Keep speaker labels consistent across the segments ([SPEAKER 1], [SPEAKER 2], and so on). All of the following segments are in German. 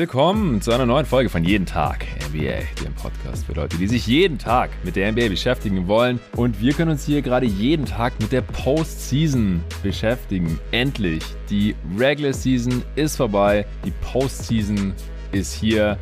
[SPEAKER 1] Willkommen zu einer neuen Folge von Jeden Tag NBA, dem Podcast für Leute, die sich jeden Tag mit der NBA beschäftigen wollen. Und wir können uns hier gerade jeden Tag mit der Postseason beschäftigen. Endlich. Die Regular Season ist vorbei. Die Postseason ist hier.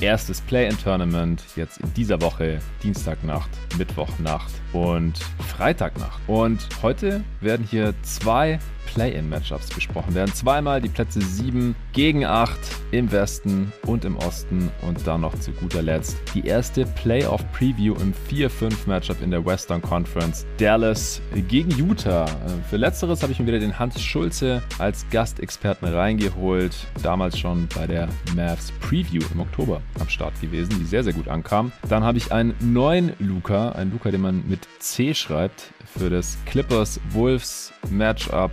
[SPEAKER 1] Erstes Play-in-Tournament jetzt in dieser Woche, Dienstagnacht, Mittwochnacht und Freitagnacht. Und heute werden hier zwei Play-in-Matchups besprochen werden. Zweimal die Plätze 7 gegen 8 im Westen und im Osten und dann noch zu guter Letzt die erste Playoff-Preview im 4-5-Matchup in der Western Conference. Dallas gegen Utah. Für letzteres habe ich mir wieder den Hans Schulze als Gastexperten reingeholt. Damals schon bei der Mavs Preview im Oktober am Start gewesen, die sehr, sehr gut ankam. Dann habe ich einen neuen Luca, einen Luca, den man mit C schreibt, für das Clippers Wolves Matchup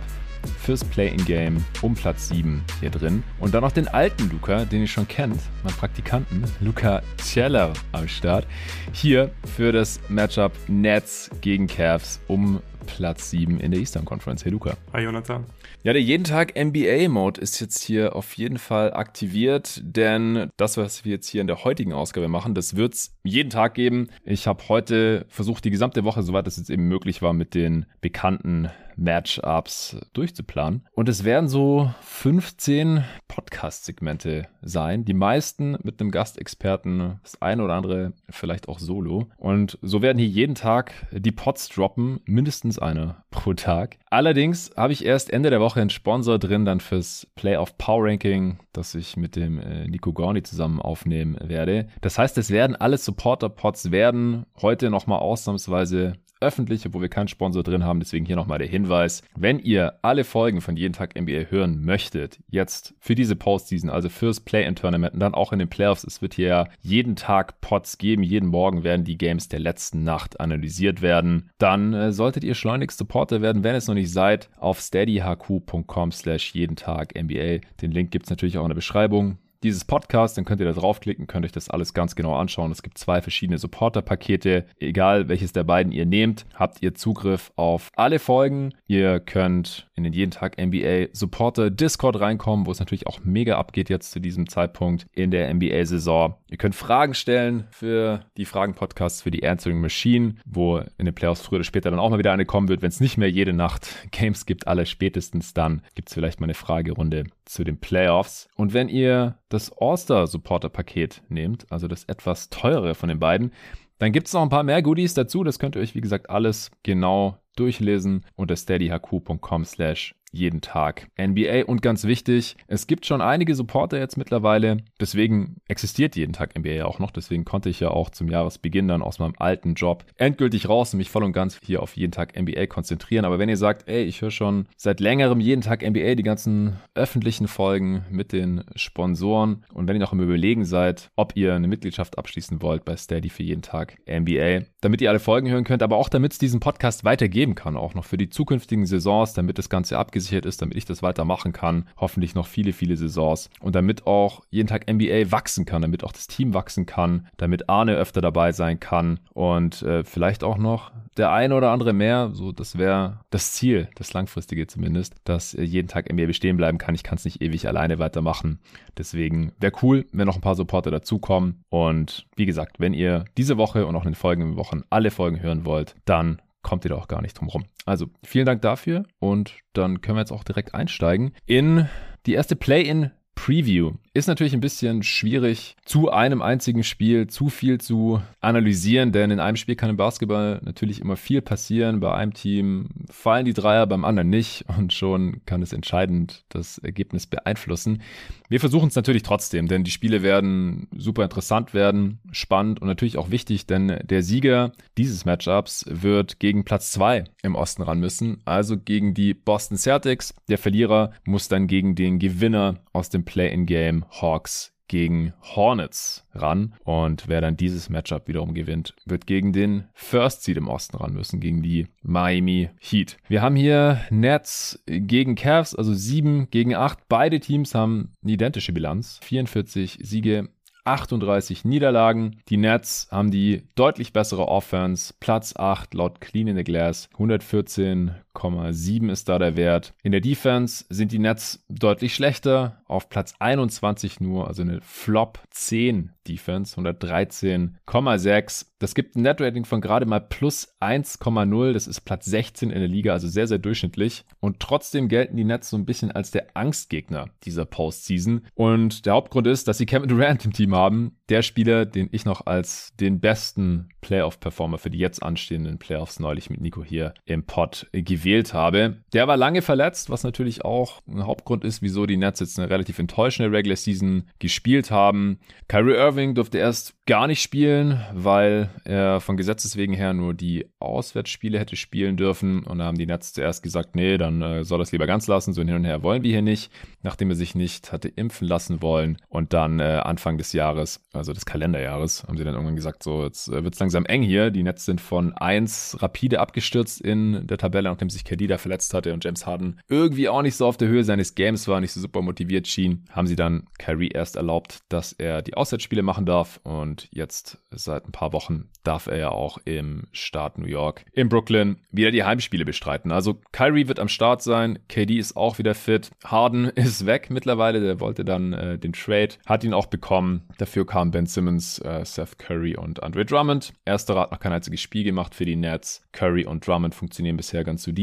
[SPEAKER 1] fürs Play-in-Game um Platz 7 hier drin. Und dann noch den alten Luca, den ihr schon kennt, mein Praktikanten, Luca Celler am Start. Hier für das Matchup Nets gegen Cavs um Platz 7 in der Eastern Conference. Hey Luca.
[SPEAKER 2] Hi Jonathan.
[SPEAKER 1] Ja, der jeden Tag NBA-Mode ist jetzt hier auf jeden Fall aktiviert, denn das, was wir jetzt hier in der heutigen Ausgabe machen, das wird es jeden Tag geben. Ich habe heute versucht, die gesamte Woche, soweit es jetzt eben möglich war, mit den bekannten Matchups durchzuplanen. Und es werden so 15 Podcast-Segmente sein. Die meisten mit einem Gastexperten, das eine oder andere vielleicht auch solo. Und so werden hier jeden Tag die Pods droppen, mindestens eine pro Tag. Allerdings habe ich erst Ende der Woche einen Sponsor drin, dann fürs Playoff Power Ranking, das ich mit dem äh, Nico Gorni zusammen aufnehmen werde. Das heißt, es werden alle Supporter-Pods werden heute nochmal ausnahmsweise öffentlich, obwohl wir keinen Sponsor drin haben. Deswegen hier nochmal der Hinweis. Wenn ihr alle Folgen von Jeden Tag NBA hören möchtet, jetzt für diese Postseason, also fürs Play-in-Tournament und dann auch in den Playoffs, es wird hier jeden Tag Pots geben. Jeden Morgen werden die Games der letzten Nacht analysiert werden. Dann äh, solltet ihr schleunigst Supporter werden, wenn es noch nicht seid, auf steadyhq.com slash jeden Tag NBA. Den Link gibt es natürlich auch in der Beschreibung dieses Podcast, dann könnt ihr da draufklicken, könnt euch das alles ganz genau anschauen. Es gibt zwei verschiedene Supporter-Pakete. Egal welches der beiden ihr nehmt, habt ihr Zugriff auf alle Folgen. Ihr könnt in den jeden Tag NBA Supporter Discord reinkommen, wo es natürlich auch mega abgeht jetzt zu diesem Zeitpunkt in der NBA-Saison. Ihr könnt Fragen stellen für die Fragen-Podcasts für die Answering Machine, wo in den Playoffs früher oder später dann auch mal wieder eine kommen wird, wenn es nicht mehr jede Nacht Games gibt, alle spätestens dann gibt es vielleicht mal eine Fragerunde zu den Playoffs. Und wenn ihr das All-Star-Supporter-Paket nehmt, also das etwas teurere von den beiden, dann gibt es noch ein paar mehr Goodies dazu. Das könnt ihr euch, wie gesagt, alles genau durchlesen unter steadyhq.com slash jeden Tag NBA. Und ganz wichtig, es gibt schon einige Supporter jetzt mittlerweile. Deswegen existiert jeden Tag NBA auch noch. Deswegen konnte ich ja auch zum Jahresbeginn dann aus meinem alten Job endgültig raus und mich voll und ganz hier auf jeden Tag NBA konzentrieren. Aber wenn ihr sagt, ey, ich höre schon seit längerem jeden Tag NBA, die ganzen öffentlichen Folgen mit den Sponsoren und wenn ihr noch im Überlegen seid, ob ihr eine Mitgliedschaft abschließen wollt bei Steady für jeden Tag NBA, damit ihr alle Folgen hören könnt, aber auch damit es diesen Podcast weitergeben kann, auch noch für die zukünftigen Saisons, damit das Ganze abgesichert abgesichert ist, damit ich das weitermachen kann. Hoffentlich noch viele, viele Saisons. Und damit auch jeden Tag NBA wachsen kann, damit auch das Team wachsen kann, damit Arne öfter dabei sein kann und äh, vielleicht auch noch der eine oder andere mehr. So, das wäre das Ziel, das langfristige zumindest, dass äh, jeden Tag NBA bestehen bleiben kann. Ich kann es nicht ewig alleine weitermachen. Deswegen wäre cool, wenn noch ein paar Supporter dazukommen. Und wie gesagt, wenn ihr diese Woche und auch in den folgenden Wochen alle Folgen hören wollt, dann kommt ihr da auch gar nicht drum rum. Also vielen Dank dafür und dann können wir jetzt auch direkt einsteigen in die erste Play-in Preview. Ist natürlich ein bisschen schwierig, zu einem einzigen Spiel zu viel zu analysieren, denn in einem Spiel kann im Basketball natürlich immer viel passieren. Bei einem Team fallen die Dreier, beim anderen nicht und schon kann es entscheidend das Ergebnis beeinflussen. Wir versuchen es natürlich trotzdem, denn die Spiele werden super interessant werden, spannend und natürlich auch wichtig, denn der Sieger dieses Matchups wird gegen Platz 2 im Osten ran müssen, also gegen die Boston Celtics. Der Verlierer muss dann gegen den Gewinner aus dem Play-in-Game Hawks gegen Hornets ran. Und wer dann dieses Matchup wiederum gewinnt, wird gegen den First Seed im Osten ran müssen, gegen die Miami Heat. Wir haben hier Nets gegen Cavs, also 7 gegen 8. Beide Teams haben eine identische Bilanz. 44 Siege, 38 Niederlagen. Die Nets haben die deutlich bessere Offense, Platz 8 laut Clean in the Glass, 114 111,7 ist da der Wert. In der Defense sind die Nets deutlich schlechter, auf Platz 21 nur, also eine Flop 10 Defense, 113,6. Das gibt ein Net-Rating von gerade mal plus 1,0. Das ist Platz 16 in der Liga, also sehr, sehr durchschnittlich. Und trotzdem gelten die Nets so ein bisschen als der Angstgegner dieser Postseason. Und der Hauptgrund ist, dass sie Kevin Durant im Team haben. Der Spieler, den ich noch als den besten Playoff-Performer für die jetzt anstehenden Playoffs neulich mit Nico hier im Pod gewählt habe. Der war lange verletzt, was natürlich auch ein Hauptgrund ist, wieso die Nets jetzt eine relativ enttäuschende Regular Season gespielt haben. Kyrie Irving durfte erst gar nicht spielen, weil er von Gesetzes wegen her nur die Auswärtsspiele hätte spielen dürfen. Und da haben die Nets zuerst gesagt, nee, dann äh, soll das lieber ganz lassen. So hin und her wollen wir hier nicht, nachdem er sich nicht hatte impfen lassen wollen. Und dann äh, Anfang des Jahres, also des Kalenderjahres, haben sie dann irgendwann gesagt, so, jetzt äh, wird es langsam eng hier. Die Nets sind von 1 rapide abgestürzt in der Tabelle, nachdem sich KD da verletzt hatte und James Harden irgendwie auch nicht so auf der Höhe seines Games war, nicht so super motiviert schien, haben sie dann Kyrie erst erlaubt, dass er die Auswärtsspiele machen darf und jetzt seit ein paar Wochen darf er ja auch im Staat New York in Brooklyn wieder die Heimspiele bestreiten. Also Kyrie wird am Start sein, KD ist auch wieder fit, Harden ist weg mittlerweile, der wollte dann äh, den Trade, hat ihn auch bekommen. Dafür kamen Ben Simmons, äh, Seth Curry und Andre Drummond. Erster hat noch kein einziges Spiel gemacht für die Nets. Curry und Drummond funktionieren bisher ganz solide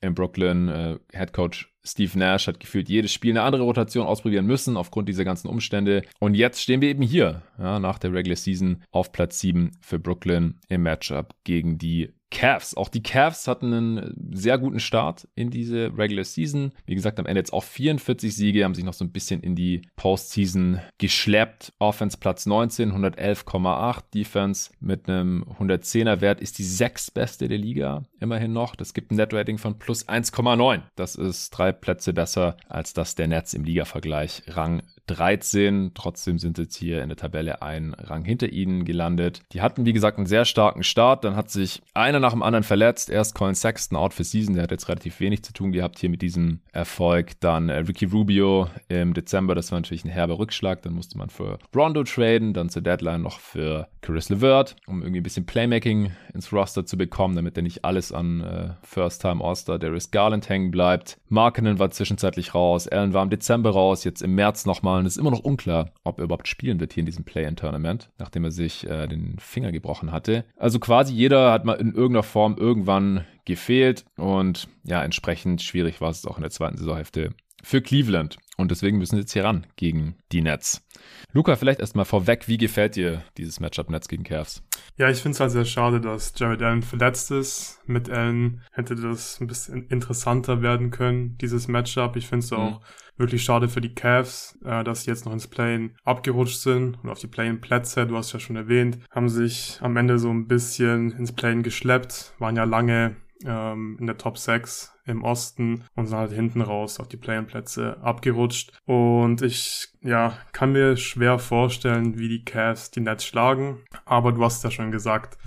[SPEAKER 1] in Brooklyn. Äh, Head Coach Steve Nash hat gefühlt jedes Spiel eine andere Rotation ausprobieren müssen aufgrund dieser ganzen Umstände. Und jetzt stehen wir eben hier, ja, nach der Regular Season auf Platz 7 für Brooklyn im Matchup gegen die Cavs. Auch die Cavs hatten einen sehr guten Start in diese Regular Season. Wie gesagt, am Ende jetzt auch 44 Siege, haben sich noch so ein bisschen in die Postseason geschleppt. Offense Platz 19, 111,8. Defense mit einem 110er Wert ist die sechstbeste der Liga immerhin noch. Das gibt ein Net-Rating von plus 1,9. Das ist drei Plätze besser als das der Nets im Liga-Vergleich. Rang 13. Trotzdem sind jetzt hier in der Tabelle ein Rang hinter ihnen gelandet. Die hatten, wie gesagt, einen sehr starken Start. Dann hat sich einer nach dem anderen verletzt. Erst Colin Sexton out for Season. Der hat jetzt relativ wenig zu tun gehabt hier mit diesem Erfolg. Dann äh, Ricky Rubio im Dezember. Das war natürlich ein herber Rückschlag. Dann musste man für Rondo traden. Dann zur Deadline noch für Chris LeVert, um irgendwie ein bisschen Playmaking ins Roster zu bekommen, damit er nicht alles an äh, First-Time All-Star Darius Garland hängen bleibt. Markenen war zwischenzeitlich raus. Allen war im Dezember raus. Jetzt im März nochmal und es ist immer noch unklar, ob er überhaupt spielen wird hier in diesem Play-In-Tournament, nachdem er sich äh, den Finger gebrochen hatte. Also quasi jeder hat mal in irgendeiner Form irgendwann gefehlt und ja, entsprechend schwierig war es auch in der zweiten Saisonhälfte für Cleveland. Und deswegen müssen sie jetzt hier ran gegen die Nets. Luca, vielleicht erstmal vorweg, wie gefällt dir dieses Matchup Nets gegen Cavs?
[SPEAKER 2] Ja, ich finde es halt sehr schade, dass Jared Allen verletzt ist. Mit Allen hätte das ein bisschen interessanter werden können, dieses Matchup. Ich finde es auch mhm. wirklich schade für die Cavs, äh, dass sie jetzt noch ins Play-In abgerutscht sind und auf die Play-In-Plätze, du hast ja schon erwähnt, haben sich am Ende so ein bisschen ins Play-In geschleppt, waren ja lange ähm, in der Top 6 im Osten und sind halt hinten raus auf die Play-in-Plätze abgerutscht. Und ich, ja, kann mir schwer vorstellen, wie die Cavs die Nets schlagen. Aber du hast ja schon gesagt,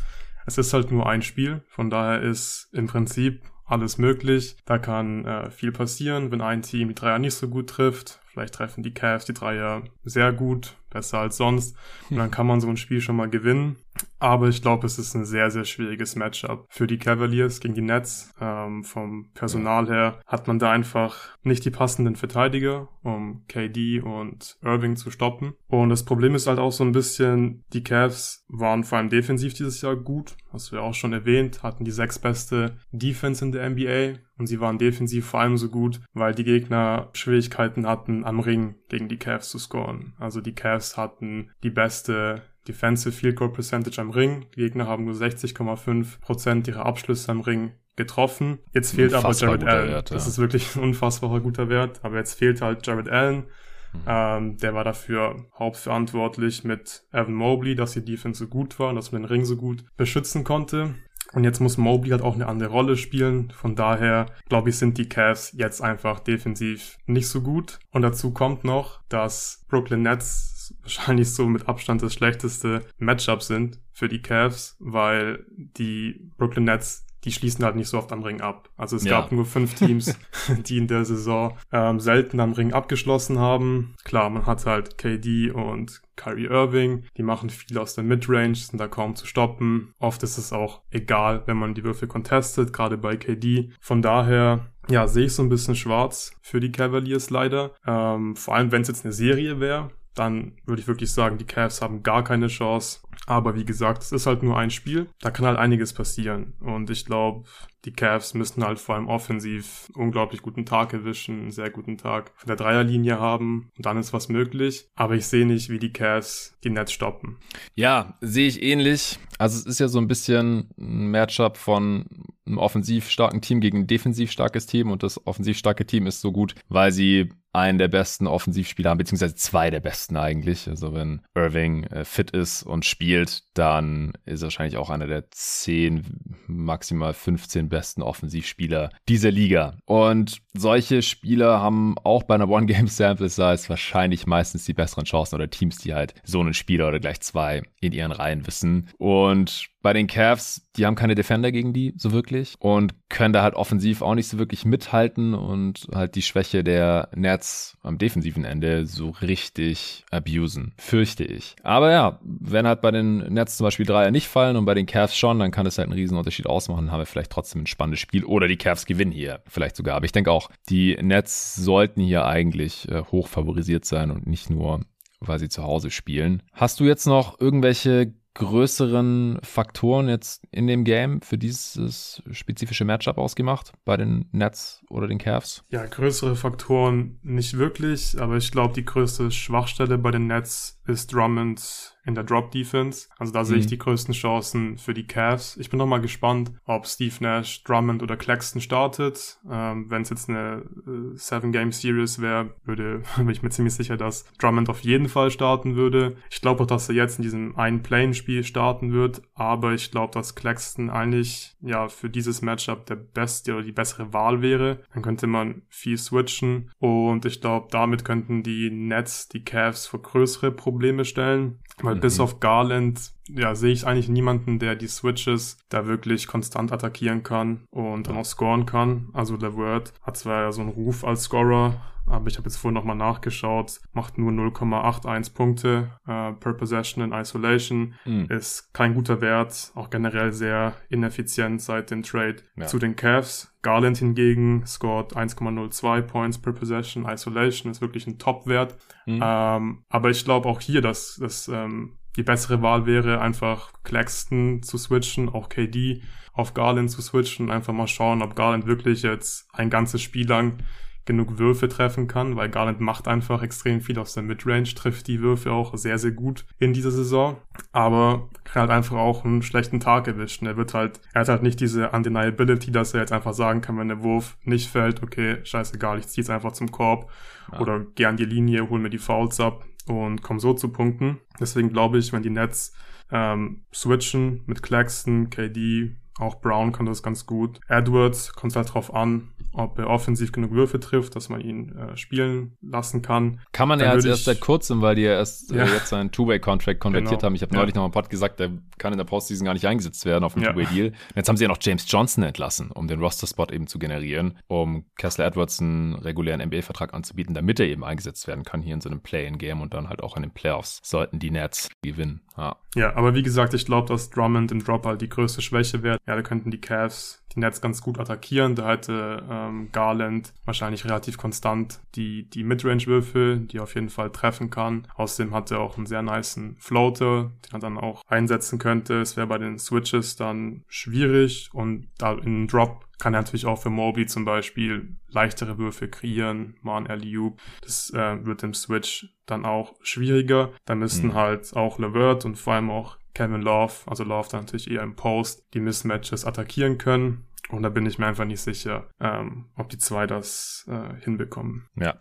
[SPEAKER 2] es ist halt nur ein Spiel. Von daher ist im Prinzip alles möglich. Da kann äh, viel passieren, wenn ein Team die Dreier nicht so gut trifft. Vielleicht treffen die Cavs die Dreier sehr gut, besser als sonst. Und dann kann man so ein Spiel schon mal gewinnen. Aber ich glaube, es ist ein sehr, sehr schwieriges Matchup für die Cavaliers gegen die Nets. Ähm, vom Personal her hat man da einfach nicht die passenden Verteidiger, um KD und Irving zu stoppen. Und das Problem ist halt auch so ein bisschen, die Cavs waren vor allem defensiv dieses Jahr gut, hast du ja auch schon erwähnt, hatten die sechs beste Defense in der NBA und sie waren defensiv vor allem so gut, weil die Gegner Schwierigkeiten hatten, am Ring gegen die Cavs zu scoren. Also die Cavs hatten die beste Defensive Field Goal Percentage am Ring. Die Gegner haben nur 60,5% ihrer Abschlüsse am Ring getroffen. Jetzt fehlt aber Jared Allen. Wert, ja. Das ist wirklich ein unfassbarer guter Wert. Aber jetzt fehlt halt Jared Allen. Mhm. Ähm, der war dafür hauptverantwortlich mit Evan Mobley, dass die Defense so gut war und dass man den Ring so gut beschützen konnte. Und jetzt muss Mobley halt auch eine andere Rolle spielen. Von daher, glaube ich, sind die Cavs jetzt einfach defensiv nicht so gut. Und dazu kommt noch, dass Brooklyn Nets wahrscheinlich so mit Abstand das schlechteste Matchup sind für die Cavs, weil die Brooklyn Nets die schließen halt nicht so oft am Ring ab. Also es ja. gab nur fünf Teams, die in der Saison ähm, selten am Ring abgeschlossen haben. Klar, man hat halt KD und Kyrie Irving, die machen viel aus der Midrange, sind da kaum zu stoppen. Oft ist es auch egal, wenn man die Würfel contestet, gerade bei KD. Von daher, ja, sehe ich so ein bisschen schwarz für die Cavaliers leider. Ähm, vor allem, wenn es jetzt eine Serie wäre, dann würde ich wirklich sagen, die Cavs haben gar keine Chance. Aber wie gesagt, es ist halt nur ein Spiel. Da kann halt einiges passieren. Und ich glaube, die Cavs müssten halt vor allem offensiv unglaublich guten Tag erwischen, einen sehr guten Tag von der Dreierlinie haben und dann ist was möglich. Aber ich sehe nicht, wie die Cavs die Nets stoppen.
[SPEAKER 1] Ja, sehe ich ähnlich. Also es ist ja so ein bisschen ein Matchup von einem offensiv starken Team gegen ein defensiv starkes Team und das offensiv starke Team ist so gut, weil sie einen der besten Offensivspieler haben, beziehungsweise zwei der besten eigentlich. Also wenn Irving äh, fit ist und spielt, dann ist er wahrscheinlich auch einer der zehn, maximal 15 besten Offensivspieler dieser Liga. Und solche Spieler haben auch bei einer One-Game-Sample-Size wahrscheinlich meistens die besseren Chancen oder Teams, die halt so einen Spieler oder gleich zwei in ihren Reihen wissen. Und bei den Cavs, die haben keine Defender gegen die so wirklich und können da halt offensiv auch nicht so wirklich mithalten und halt die Schwäche der Nets am defensiven Ende so richtig abusen, fürchte ich. Aber ja, wenn halt bei den Nets zum Beispiel Dreier nicht fallen und bei den Cavs schon, dann kann es halt einen Riesenunterschied ausmachen, haben wir vielleicht trotzdem ein spannendes Spiel oder die Cavs gewinnen hier vielleicht sogar. Aber ich denke auch, die Nets sollten hier eigentlich äh, hoch favorisiert sein und nicht nur weil sie zu Hause spielen. Hast du jetzt noch irgendwelche größeren Faktoren jetzt in dem Game für dieses spezifische Matchup ausgemacht bei den Nets oder den Cavs?
[SPEAKER 2] Ja, größere Faktoren nicht wirklich, aber ich glaube, die größte Schwachstelle bei den Nets ist Drummond in der Drop Defense. Also da mhm. sehe ich mhm. die größten Chancen für die Cavs. Ich bin noch mal gespannt, ob Steve Nash, Drummond oder Claxton startet. Ähm, Wenn es jetzt eine äh, Seven Game Series wäre, würde bin ich mir ziemlich sicher, dass Drummond auf jeden Fall starten würde. Ich glaube auch, dass er jetzt in diesem einen Play-Spiel starten wird, aber ich glaube, dass Claxton eigentlich ja für dieses Matchup der beste oder die bessere Wahl wäre. Dann könnte man viel switchen und ich glaube, damit könnten die Nets die Cavs vor größere Probleme stellen. Weil mhm. bis auf Garland, ja, sehe ich eigentlich niemanden, der die Switches da wirklich konstant attackieren kann und dann auch scoren kann. Also LeVert hat zwar ja so einen Ruf als Scorer, aber ich habe jetzt vorhin nochmal nachgeschaut, macht nur 0,81 Punkte äh, per Possession in Isolation. Mhm. Ist kein guter Wert, auch generell sehr ineffizient seit dem Trade ja. zu den Cavs. Garland hingegen scored 1,02 Points per Possession. Isolation ist wirklich ein Top-Wert. Mhm. Ähm, aber ich glaube auch hier, dass, dass ähm, die bessere Wahl wäre, einfach Claxton zu switchen, auch KD auf Garland zu switchen, einfach mal schauen, ob Garland wirklich jetzt ein ganzes Spiel lang genug Würfe treffen kann, weil Garland macht einfach extrem viel aus der Midrange, trifft die Würfe auch sehr, sehr gut in dieser Saison, aber kann halt einfach auch einen schlechten Tag erwischen. Er wird halt, er hat halt nicht diese Undeniability, dass er jetzt einfach sagen kann, wenn der Wurf nicht fällt, okay, scheißegal, ich zieh's einfach zum Korb ja. oder geh an die Linie, hol mir die Fouls ab und komm so zu Punkten. Deswegen glaube ich, wenn die Nets ähm, switchen mit Claxton, KD, auch Brown kann das ganz gut. Edwards kommt halt drauf an, ob er offensiv genug Würfe trifft, dass man ihn äh, spielen lassen kann.
[SPEAKER 1] Kann man ja als erst seit kurzem, weil die ja erst äh, ja. Äh, jetzt seinen Two-Way-Contract konvertiert genau. haben. Ich habe ja. neulich noch mal Pod gesagt, der kann in der Postseason gar nicht eingesetzt werden auf dem ja. Two-Way-Deal. Jetzt haben sie ja noch James Johnson entlassen, um den Roster-Spot eben zu generieren, um Kessler Edwards einen regulären NBA-Vertrag anzubieten, damit er eben eingesetzt werden kann hier in so einem Play-in-Game und dann halt auch in den Playoffs sollten die Nets gewinnen.
[SPEAKER 2] Ja, ja aber wie gesagt, ich glaube, dass Drummond im Drop halt die größte Schwäche wäre. Ja, da könnten die Cavs die Nets ganz gut attackieren. Da hätte ähm, Garland wahrscheinlich relativ konstant die, die Midrange-Würfe, die er auf jeden Fall treffen kann. Außerdem hat er auch einen sehr niceen Floater, den er dann auch einsetzen könnte. Es wäre bei den Switches dann schwierig und da in Drop kann er natürlich auch für Mobley zum Beispiel leichtere Würfe kreieren, mal ein alley Das äh, wird im Switch dann auch schwieriger. Da müssten mhm. halt auch Levert und vor allem auch Kevin Love, also Love dann natürlich eher im Post, die Mismatches attackieren können. Und da bin ich mir einfach nicht sicher, ähm, ob die zwei das äh, hinbekommen.
[SPEAKER 1] Ja.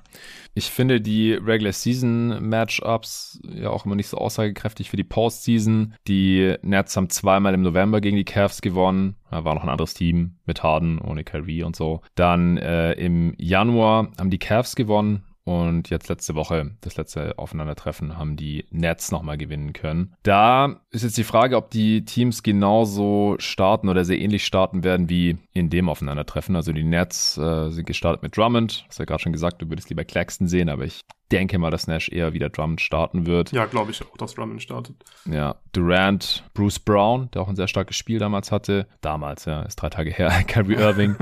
[SPEAKER 1] Ich finde die Regular Season Matchups ja auch immer nicht so aussagekräftig für die Postseason. Die Nets haben zweimal im November gegen die Cavs gewonnen. Da war noch ein anderes Team mit Harden ohne Kyrie und so. Dann äh, im Januar haben die Cavs gewonnen Und jetzt letzte Woche, das letzte Aufeinandertreffen, haben die Nets nochmal gewinnen können. Da ist jetzt die Frage, ob die Teams genauso starten oder sehr ähnlich starten werden wie in dem Aufeinandertreffen. Also die Nets äh, sind gestartet mit Drummond. Hast ja gerade schon gesagt, du würdest lieber Claxton sehen, aber ich denke mal, dass Nash eher wieder Drummond starten wird.
[SPEAKER 2] Ja, glaube ich auch, dass Drummond startet.
[SPEAKER 1] Ja, Durant, Bruce Brown, der auch ein sehr starkes Spiel damals hatte. Damals, ja, ist drei Tage her. Kyrie Irving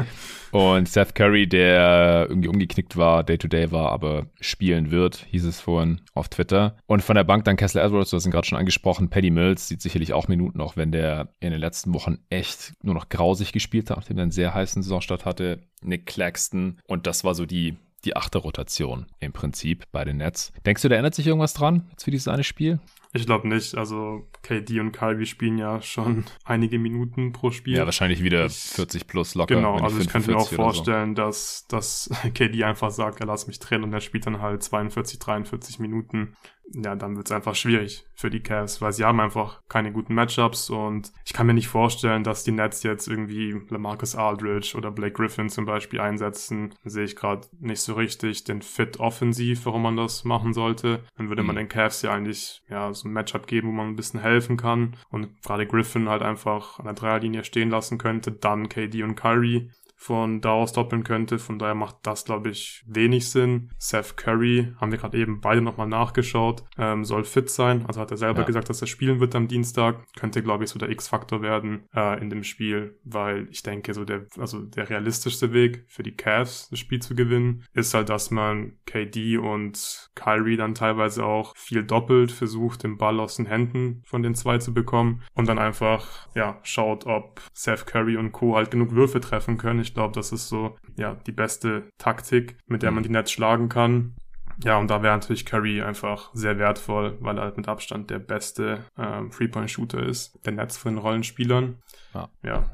[SPEAKER 1] und Seth Curry, der irgendwie umgeknickt war, Day-to-Day -Day war, aber spielen wird, hieß es vorhin auf Twitter. Und von der Bank dann Kessler Edwards, du hast ihn gerade schon angesprochen. Paddy Mills sieht sicherlich auch Minuten, auch wenn der in den letzten Wochen echt nur noch grausig gespielt hat, nachdem er einen sehr heißen Saisonstart hatte. Nick Claxton. Und das war so die die achte Rotation im Prinzip bei den Nets. Denkst du, da ändert sich irgendwas dran jetzt für dieses eine Spiel?
[SPEAKER 2] Ich glaube nicht. Also KD und Kyrie spielen ja schon einige Minuten pro Spiel.
[SPEAKER 1] Ja, wahrscheinlich wieder ich, 40 plus locker.
[SPEAKER 2] Genau, also ich könnte mir auch vorstellen, so. dass, dass KD einfach sagt, er lass mich drehen und er spielt dann halt 42, 43 Minuten ja, dann wird es einfach schwierig für die Cavs, weil sie haben einfach keine guten Matchups und ich kann mir nicht vorstellen, dass die Nets jetzt irgendwie Lamarcus Aldridge oder Blake Griffin zum Beispiel einsetzen. Da sehe ich gerade nicht so richtig den Fit offensiv, warum man das machen sollte. Dann würde mhm. man den Cavs ja eigentlich ja so ein Matchup geben, wo man ein bisschen helfen kann und gerade Griffin halt einfach an der Dreierlinie stehen lassen könnte, dann KD und Kyrie von da aus doppeln könnte. Von daher macht das, glaube ich, wenig Sinn. Seth Curry, haben wir gerade eben beide nochmal nachgeschaut, ähm, soll fit sein. Also hat er selber ja. gesagt, dass er spielen wird am Dienstag. Könnte, glaube ich, so der X-Faktor werden äh, in dem Spiel, weil ich denke, so der, also der realistischste Weg für die Cavs, das Spiel zu gewinnen, ist halt, dass man KD und Kyrie dann teilweise auch viel doppelt versucht, den Ball aus den Händen von den zwei zu bekommen und dann einfach, ja, schaut, ob Seth Curry und Co. halt genug Würfe treffen können. Ich ich glaube, das ist so ja die beste Taktik, mit der man mhm. die Nets schlagen kann. Ja, und da wäre natürlich Curry einfach sehr wertvoll, weil er halt mit Abstand der beste ähm, Three-Point-Shooter ist, der Netz von den Rollenspielern. Ja. ja.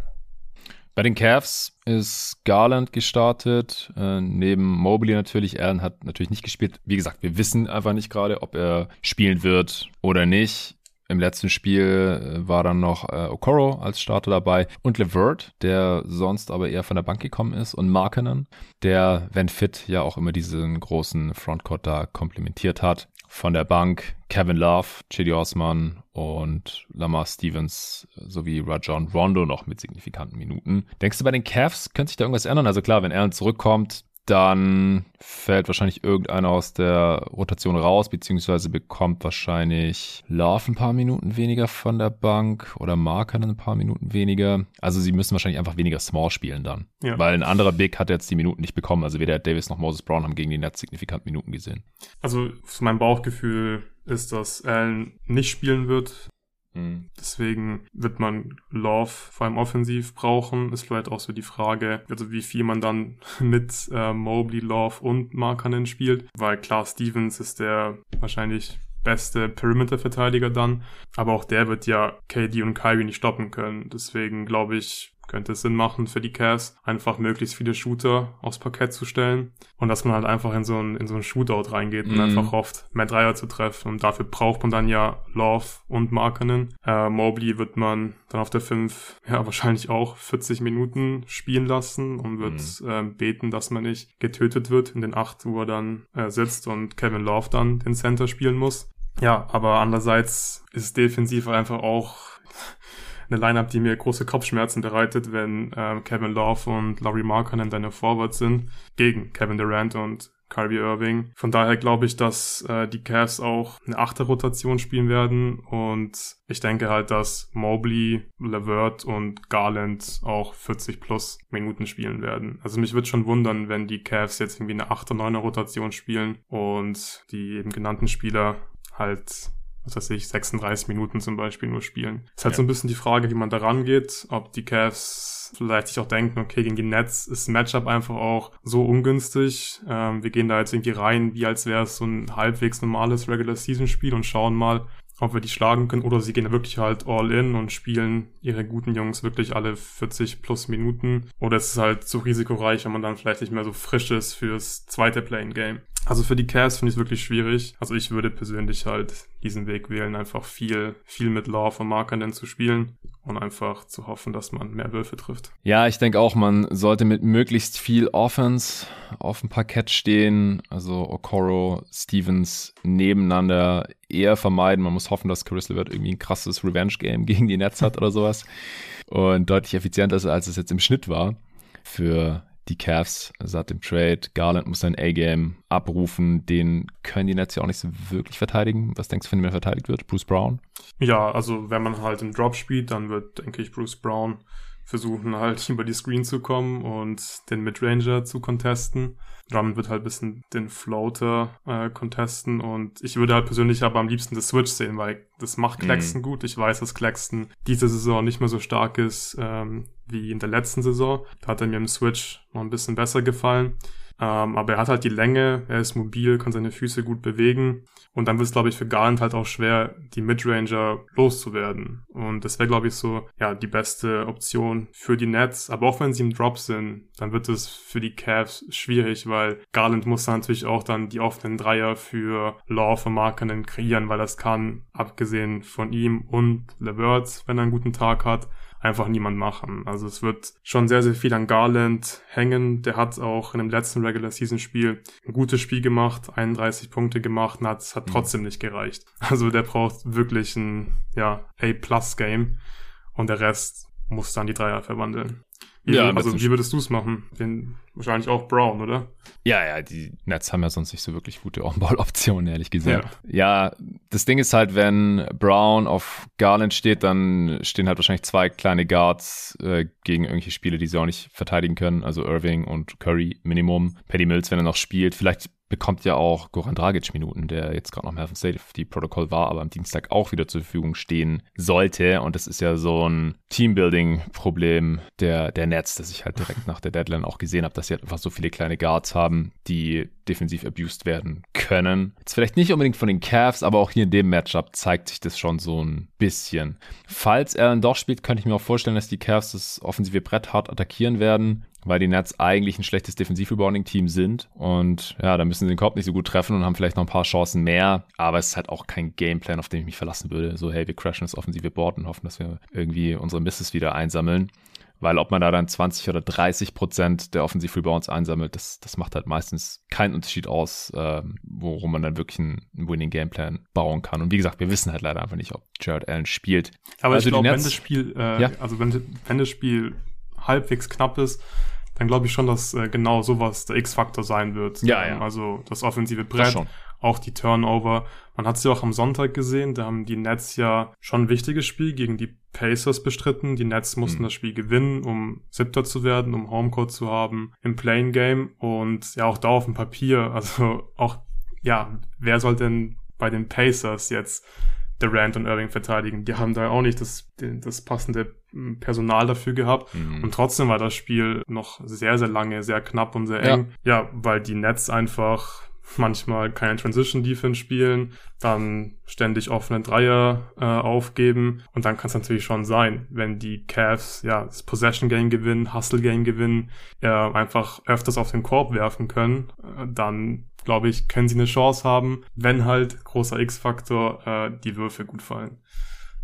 [SPEAKER 1] Bei den Cavs ist Garland gestartet, äh, neben Mobley natürlich. Allen hat natürlich nicht gespielt. Wie gesagt, wir wissen einfach nicht gerade, ob er spielen wird oder nicht. Im letzten Spiel äh, war dann noch äh, Okoro als Starter dabei und Levert, der sonst aber eher von der Bank gekommen ist und Markenen, der, wenn fit, ja auch immer diesen großen Frontcourt da komplementiert hat. Von der Bank Kevin Love, Chidi Osman und Lamar Stevens sowie Rajon Rondo noch mit signifikanten Minuten. Denkst du, bei den Cavs könnte sich da irgendwas ändern? Also klar, wenn Allen zurückkommt, dann fällt wahrscheinlich irgendeiner aus der Rotation raus, beziehungsweise bekommt wahrscheinlich Love ein paar Minuten weniger von der Bank oder Marker ein paar Minuten weniger. Also sie müssen wahrscheinlich einfach weniger Small spielen dann. Ja. Weil ein anderer Big hat jetzt die Minuten nicht bekommen. Also weder Davis noch Moses Brown haben gegen die Nets signifikant Minuten gesehen.
[SPEAKER 2] Also mein Bauchgefühl ist, dass Allen nicht spielen wird. Mhm. Deswegen wird man Love vor allem offensiv brauchen. Ist vielleicht auch so die Frage, also wie viel man dann mit äh, Mobley, Love und Markanen spielt. Weil klar, Stevens ist der wahrscheinlich beste Perimeter-Verteidiger dann. Aber auch der wird ja KD und Kyrie nicht stoppen können. Deswegen glaube ich, könnte es Sinn machen für die Cavs, einfach möglichst viele Shooter aufs Parkett zu stellen und dass man halt einfach in so ein, in so ein Shootout reingeht und mm. einfach hofft, mehr Dreier zu treffen. Und dafür braucht man dann ja Love und Markenen. Äh, Mobley wird man dann auf der 5 ja wahrscheinlich auch 40 Minuten spielen lassen und wird mm. äh, beten, dass man nicht getötet wird in den 8, wo er dann äh, sitzt und Kevin Love dann den Center spielen muss. Ja, aber andererseits ist defensiv einfach auch eine Lineup, die mir große Kopfschmerzen bereitet, wenn äh, Kevin Love und Laurie Markkanen deine Forwards sind, gegen Kevin Durant und Kyrie Irving. Von daher glaube ich, dass äh, die Cavs auch eine achte Rotation spielen werden und ich denke halt, dass Mobley, Levert und Garland auch 40 plus Minuten spielen werden. Also mich würde schon wundern, wenn die Cavs jetzt irgendwie eine 8 oder 9 Rotation spielen und die eben genannten Spieler halt was weiß ich, 36 Minuten zum Beispiel nur spielen. Ist halt ja. so ein bisschen die Frage, wie man da rangeht, ob die Cavs vielleicht sich auch denken, okay, gegen die Nets ist Matchup einfach auch so ungünstig. Ähm, wir gehen da jetzt irgendwie rein, wie als wäre es so ein halbwegs normales Regular-Season-Spiel und schauen mal, ob wir die schlagen können oder sie gehen wirklich halt all in und spielen ihre guten Jungs wirklich alle 40 plus Minuten oder es ist halt zu risikoreich, wenn man dann vielleicht nicht mehr so frisch ist fürs zweite Playing Game. Also für die Cavs finde ich es wirklich schwierig. Also ich würde persönlich halt diesen Weg wählen, einfach viel, viel mit Law von Markern zu spielen und einfach zu hoffen, dass man mehr Würfe trifft.
[SPEAKER 1] Ja, ich denke auch, man sollte mit möglichst viel Offense auf dem Parkett stehen. Also Okoro, Stevens nebeneinander eher vermeiden. Man muss hoffen, dass Chris LeVert irgendwie ein krasses Revenge-Game gegen die Nets hat oder sowas. Und deutlich effizienter ist, als es jetzt im Schnitt war für die Cavs seit dem Trade. Garland muss sein A-Game abrufen. Den können die Nets ja auch nicht so wirklich verteidigen. Was denkst du, wenn er verteidigt wird? Bruce Brown?
[SPEAKER 2] Ja, also wenn man halt im Drop spielt, dann wird, denke ich, Bruce Brown versuchen halt über die Screen zu kommen und den Midranger zu contesten. Drummond wird halt ein bisschen den Floater äh, contesten und ich würde halt persönlich aber am liebsten das Switch sehen, weil das macht Claxton mm. gut. Ich weiß, dass Claxton diese Saison nicht mehr so stark ist ähm, wie in der letzten Saison. Da hat er mir im Switch noch ein bisschen besser gefallen. Ähm, aber er hat halt die Länge, er ist mobil, kann seine Füße gut bewegen. Und dann wird es, glaube ich, für Garland halt auch schwer, die Midranger loszuwerden. Und das wäre, glaube ich, so, ja, die beste Option für die Nets. Aber auch wenn sie im Drop sind, dann wird es für die Cavs schwierig, weil Garland muss dann natürlich auch dann die offenen Dreier für Law für Markenen kreieren, weil das kann, abgesehen von ihm und LeVert, wenn er einen guten Tag hat, einfach niemand machen. Also es wird schon sehr, sehr viel an Garland hängen. Der hat auch in dem letzten Regular Season Spiel ein gutes Spiel gemacht, 31 Punkte gemacht und hat, hat mhm. trotzdem nicht gereicht. Also der braucht wirklich ein, ja, A-Plus-Game und der Rest muss dann die Dreier verwandeln. Wie, ja, also wie würdest du es machen? Den, wahrscheinlich auch Brown, oder?
[SPEAKER 1] Ja, ja, die Nets haben ja sonst nicht so wirklich gute On-Ball-Optionen, ehrlich gesagt. Ja. ja, das Ding ist halt, wenn Brown auf Garland steht, dann stehen halt wahrscheinlich zwei kleine Guards äh, gegen irgendwelche Spiele, die sie auch nicht verteidigen können. Also Irving und Curry Minimum. Paddy Mills, wenn er noch spielt, vielleicht bekommt ja auch Goran Dragic Minuten, der jetzt gerade noch im Health Safety Protocol war, aber am Dienstag auch wieder zur Verfügung stehen sollte. Und das ist ja so ein Teambuilding-Problem der, der Nets, das ich halt direkt nach der Deadline auch gesehen habe, dass sie halt einfach so viele kleine Guards haben, die defensiv abused werden können. Jetzt vielleicht nicht unbedingt von den Cavs, aber auch hier in dem Matchup zeigt sich das schon so ein bisschen. Falls er dann doch spielt, könnte ich mir auch vorstellen, dass die Cavs das offensive Brett hart attackieren werden weil die Nets eigentlich ein schlechtes Defensiv-Rebounding-Team sind. Und ja, da müssen sie den Korb nicht so gut treffen und haben vielleicht noch ein paar Chancen mehr. Aber es ist halt auch kein Gameplan, auf den ich mich verlassen würde. So, hey, wir crashen das offensive Board und hoffen, dass wir irgendwie unsere Misses wieder einsammeln. Weil ob man da dann 20 oder 30 Prozent der Offensiv-Rebounds einsammelt, das, das macht halt meistens keinen Unterschied aus, äh, worum man dann wirklich einen Winning-Gameplan bauen kann. Und wie gesagt, wir wissen halt leider einfach nicht, ob Jared Allen spielt.
[SPEAKER 2] Aber also ich glaube, wenn das Spiel, äh, ja? also wenn, wenn das Spiel halbwegs knapp ist, dann glaube ich schon, dass äh, genau sowas der X-Faktor sein wird.
[SPEAKER 1] Ja, ja.
[SPEAKER 2] Also das offensive Brett, das auch die Turnover. Man hat sie ja auch am Sonntag gesehen, da haben die Nets ja schon ein wichtiges Spiel gegen die Pacers bestritten. Die Nets mussten mhm. das Spiel gewinnen, um Siebter zu werden, um Homecourt zu haben im Playing Game und ja auch da auf dem Papier. Also auch, ja, wer soll denn bei den Pacers jetzt Durant und Irving verteidigen. Die haben da auch nicht das, das passende Personal dafür gehabt. Mhm. Und trotzdem war das Spiel noch sehr, sehr lange, sehr knapp und sehr eng. Ja, ja weil die Nets einfach manchmal keine Transition Defense spielen, dann ständig offene Dreier äh, aufgeben und dann kann es natürlich schon sein, wenn die Cavs ja das Possession Game gewinnen, Hustle Game gewinnen, äh, einfach öfters auf den Korb werfen können, äh, dann glaube ich, können sie eine Chance haben, wenn halt großer X-Faktor äh, die Würfe gut fallen.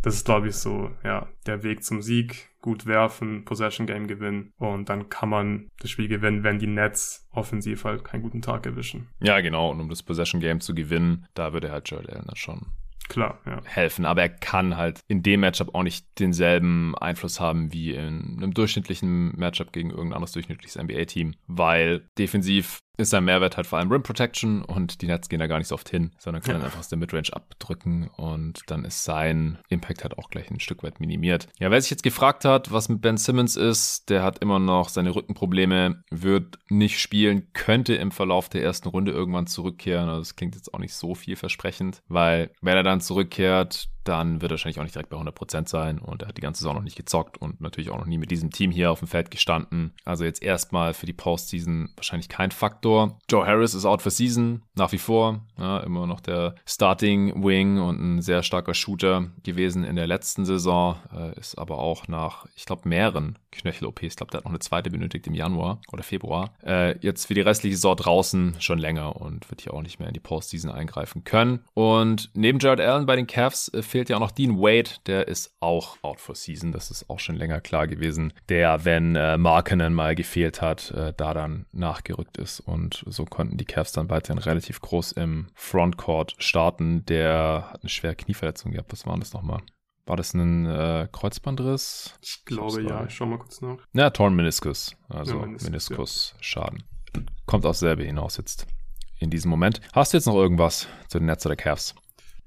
[SPEAKER 2] Das ist, glaube ich, so, ja, der Weg zum Sieg. Gut werfen, Possession Game gewinnen und dann kann man das Spiel gewinnen, wenn die Nets offensiv halt keinen guten Tag erwischen.
[SPEAKER 1] Ja, genau. Und um das Possession Game zu gewinnen, da würde halt Joel Allen schon
[SPEAKER 2] Klar, ja.
[SPEAKER 1] helfen. Aber er kann halt in dem Matchup auch nicht denselben Einfluss haben wie in einem durchschnittlichen Matchup gegen irgendein anderes durchschnittliches NBA-Team, weil defensiv ist sein Mehrwert halt vor allem Rim Protection und die Nets gehen da gar nicht so oft hin, sondern können ja. einfach aus der Midrange abdrücken und dann ist sein Impact halt auch gleich ein Stück weit minimiert. Ja, wer sich jetzt gefragt hat, was mit Ben Simmons ist, der hat immer noch seine Rückenprobleme, wird nicht spielen, könnte im Verlauf der ersten Runde irgendwann zurückkehren. Also das klingt jetzt auch nicht so vielversprechend, weil wenn er dann zurückkehrt, dann wird er wahrscheinlich auch nicht direkt bei 100% sein und er hat die ganze Saison noch nicht gezockt und natürlich auch noch nie mit diesem Team hier auf dem Feld gestanden. Also jetzt erstmal für die Postseason wahrscheinlich kein Faktor. Faktor. Joe Harris ist out for season, nach wie vor. Ja, immer noch der Starting Wing und ein sehr starker Shooter gewesen in der letzten Saison. Äh, ist aber auch nach, ich glaube, mehreren Knöchel-OPs, ich glaube, der hat noch eine zweite benötigt im Januar oder Februar. Äh, jetzt für die restliche Saison draußen schon länger und wird hier auch nicht mehr in die Postseason eingreifen können. Und neben Jared Allen bei den Cavs äh, fehlt ja auch noch Dean Wade, der ist auch out for season. Das ist auch schon länger klar gewesen. Der, wenn äh, Markenen mal gefehlt hat, äh, da dann nachgerückt ist. Und so konnten die Cavs dann weiterhin relativ groß im Frontcourt starten. Der hat eine schwere Knieverletzung gehabt. Was war das nochmal? War das ein äh, Kreuzbandriss?
[SPEAKER 2] Ich glaube ja, ich schau mal kurz nach.
[SPEAKER 1] Ja, Torn Meniskus, also ja,
[SPEAKER 2] Meniskus,
[SPEAKER 1] Meniskus-Schaden. Kommt aus selbe hinaus jetzt in diesem Moment. Hast du jetzt noch irgendwas zu den Nets oder Cavs?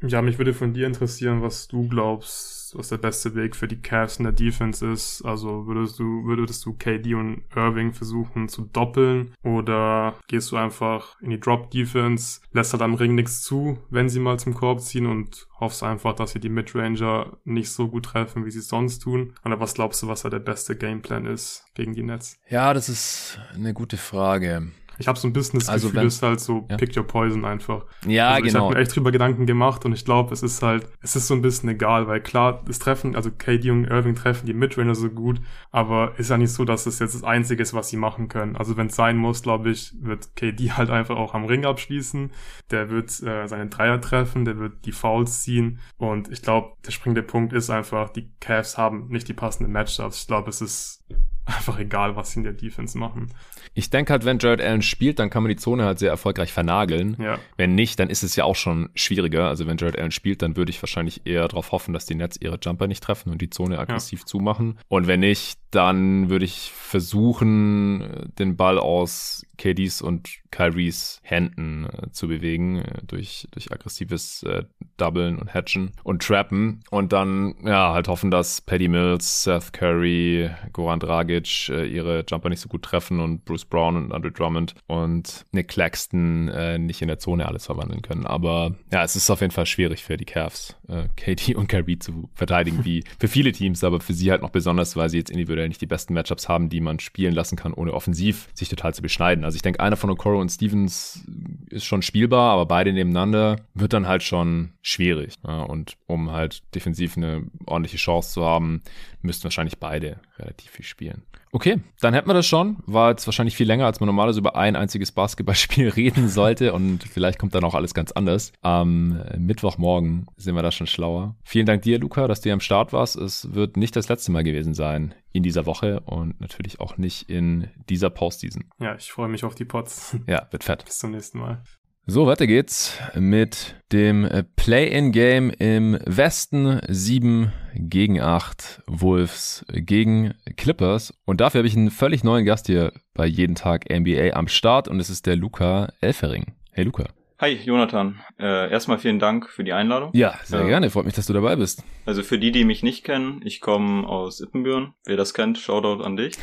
[SPEAKER 2] Ja, mich würde von dir interessieren, was du glaubst, was der beste Weg für die Cavs in der Defense ist. Also würdest du, würdest du KD und Irving versuchen zu doppeln oder gehst du einfach in die Drop Defense, lässt halt am Ring nichts zu, wenn sie mal zum Korb ziehen und hoffst einfach, dass sie die Midranger nicht so gut treffen, wie sie sonst tun? Oder was glaubst du, was da der beste Gameplan ist gegen die Nets?
[SPEAKER 1] Ja, das ist eine gute Frage.
[SPEAKER 2] Ich habe so ein bisschen das also Gefühl, wenn, ist halt so ja. pick your poison einfach.
[SPEAKER 1] Ja,
[SPEAKER 2] also
[SPEAKER 1] genau.
[SPEAKER 2] Ich habe mir echt drüber Gedanken gemacht und ich glaube, es ist halt, es ist so ein bisschen egal, weil klar, das Treffen, also KD und Irving treffen die Midrainer so gut, aber ist ja nicht so, dass es jetzt das Einzige ist, was sie machen können. Also wenn es sein muss, glaube ich, wird KD halt einfach auch am Ring abschließen. Der wird äh, seinen Dreier treffen, der wird die Fouls ziehen und ich glaube, der springende Punkt ist einfach, die Cavs haben nicht die passenden Matchups. Ich glaube, es ist einfach egal, was sie in der Defense machen.
[SPEAKER 1] Ich denke halt, wenn Jared Allen spielt, dann kann man die Zone halt sehr erfolgreich vernageln.
[SPEAKER 2] Ja.
[SPEAKER 1] Wenn nicht, dann ist es ja auch schon schwieriger. Also wenn Jared Allen spielt, dann würde ich wahrscheinlich eher darauf hoffen, dass die Nets ihre Jumper nicht treffen und die Zone aggressiv ja. zumachen. Und wenn nicht, dann würde ich versuchen, den Ball aus KDs und Kyries Händen äh, zu bewegen äh, durch, durch aggressives äh, Doublen und Hatchen und Trappen und dann ja halt hoffen, dass Paddy Mills, Seth Curry, Goran Dragic äh, ihre Jumper nicht so gut treffen und Bruce Brown und Andre Drummond und Nick Claxton nicht in der Zone alles verwandeln können. Aber ja, es ist auf jeden Fall schwierig für die Cavs, KD und Kyrie zu verteidigen, wie für viele Teams, aber für sie halt noch besonders, weil sie jetzt individuell nicht die besten Matchups haben, die man spielen lassen kann, ohne offensiv sich total zu beschneiden. Also ich denke, einer von Okoro und Stevens ist schon spielbar, aber beide nebeneinander wird dann halt schon schwierig. Ja, und um halt defensiv eine ordentliche Chance zu haben, müssten wahrscheinlich beide relativ viel spielen. Okay, dann hätten wir das schon. War jetzt wahrscheinlich viel länger, als man normalerweise über ein einziges Basketballspiel reden sollte. Und vielleicht kommt dann auch alles ganz anders. Am Mittwochmorgen sind wir da schon schlauer. Vielen Dank dir, Luca, dass du am Start warst. Es wird nicht das letzte Mal gewesen sein in dieser Woche und natürlich auch nicht in dieser Postseason.
[SPEAKER 2] Ja, ich freue mich auf die Pots.
[SPEAKER 1] Ja, wird fett.
[SPEAKER 2] Bis zum nächsten Mal.
[SPEAKER 1] So, weiter geht's mit dem Play-in-Game im Westen. 7 gegen 8 Wolves gegen Clippers. Und dafür habe ich einen völlig neuen Gast hier bei Jeden Tag NBA am Start und es ist der Luca Elfering. Hey Luca.
[SPEAKER 3] Hi, Jonathan. Äh, erstmal vielen Dank für die Einladung.
[SPEAKER 1] Ja, sehr äh, gerne. Freut mich, dass du dabei bist.
[SPEAKER 3] Also für die, die mich nicht kennen, ich komme aus Ippenbüren. Wer das kennt, Shoutout an dich.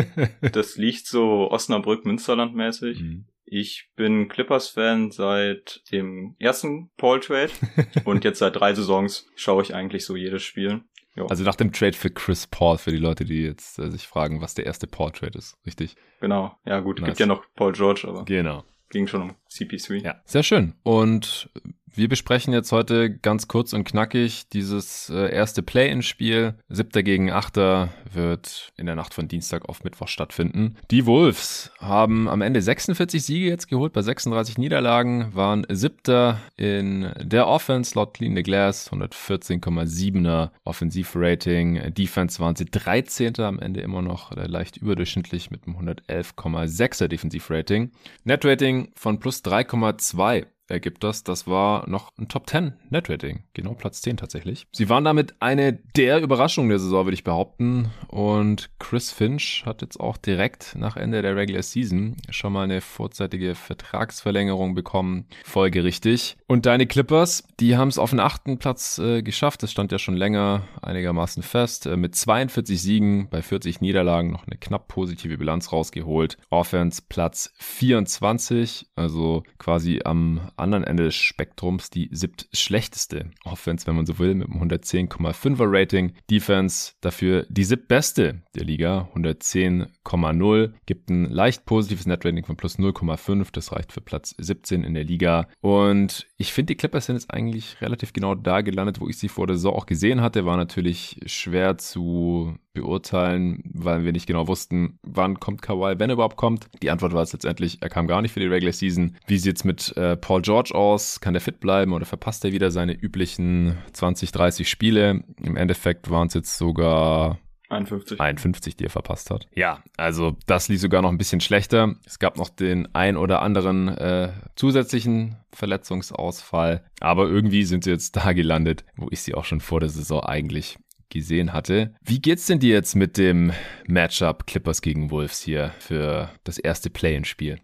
[SPEAKER 3] das liegt so Osnabrück-Münsterland mäßig. Mhm. Ich bin Clippers-Fan seit dem ersten Paul-Trade und jetzt seit drei Saisons schaue ich eigentlich so jedes Spiel.
[SPEAKER 1] Jo. Also nach dem Trade für Chris Paul, für die Leute, die jetzt äh, sich fragen, was der erste Paul-Trade ist, richtig?
[SPEAKER 3] Genau, ja gut, nice. gibt ja noch Paul George, aber
[SPEAKER 1] genau.
[SPEAKER 3] ging schon um CP3.
[SPEAKER 1] Ja, sehr schön. Und wir besprechen jetzt heute ganz kurz und knackig dieses äh, erste Play-in-Spiel. Siebter gegen Achter wird in der Nacht von Dienstag auf Mittwoch stattfinden. Die Wolves haben am Ende 46 Siege jetzt geholt bei 36 Niederlagen, waren Siebter in der Offense laut Clean the Glass, 114,7er Offensivrating. Defense waren sie 13. am Ende immer noch leicht überdurchschnittlich mit einem 111,6er Defensivrating. Netrating von plus 3,2 ergibt das. Das war noch ein Top 10 Netrating. Genau Platz 10 tatsächlich. Sie waren damit eine der Überraschungen der Saison, würde ich behaupten. Und Chris Finch hat jetzt auch direkt nach Ende der Regular Season schon mal eine vorzeitige Vertragsverlängerung bekommen. Folgerichtig. Und deine Clippers, die haben es auf den achten Platz äh, geschafft. Das stand ja schon länger einigermaßen fest. Äh, mit 42 Siegen bei 40 Niederlagen noch eine knapp positive Bilanz rausgeholt. Offense Platz 24, also quasi am anderen Ende des Spektrums die siebt schlechteste Offense, wenn man so will, mit einem 110,5er Rating. Defense dafür die siebt beste der Liga, 110,0. Gibt ein leicht positives Netrating von plus 0,5. Das reicht für Platz 17 in der Liga. Und ich finde, die Clippers sind jetzt eigentlich relativ genau da gelandet, wo ich sie vor der Saison auch gesehen hatte. War natürlich schwer zu beurteilen, weil wir nicht genau wussten, wann kommt Kawhi, wenn er überhaupt kommt. Die Antwort war es letztendlich, er kam gar nicht für die Regular Season. Wie sieht es mit äh, Paul George aus? Kann der fit bleiben oder verpasst er wieder seine üblichen 20, 30 Spiele? Im Endeffekt waren es jetzt sogar
[SPEAKER 3] 51.
[SPEAKER 1] 51, die er verpasst hat. Ja, also das lief sogar noch ein bisschen schlechter. Es gab noch den ein oder anderen äh, zusätzlichen Verletzungsausfall, aber irgendwie sind sie jetzt da gelandet, wo ich sie auch schon vor der Saison eigentlich gesehen hatte. Wie geht's denn dir jetzt mit dem Matchup Clippers gegen Wolves hier für das erste Play-in-Spiel?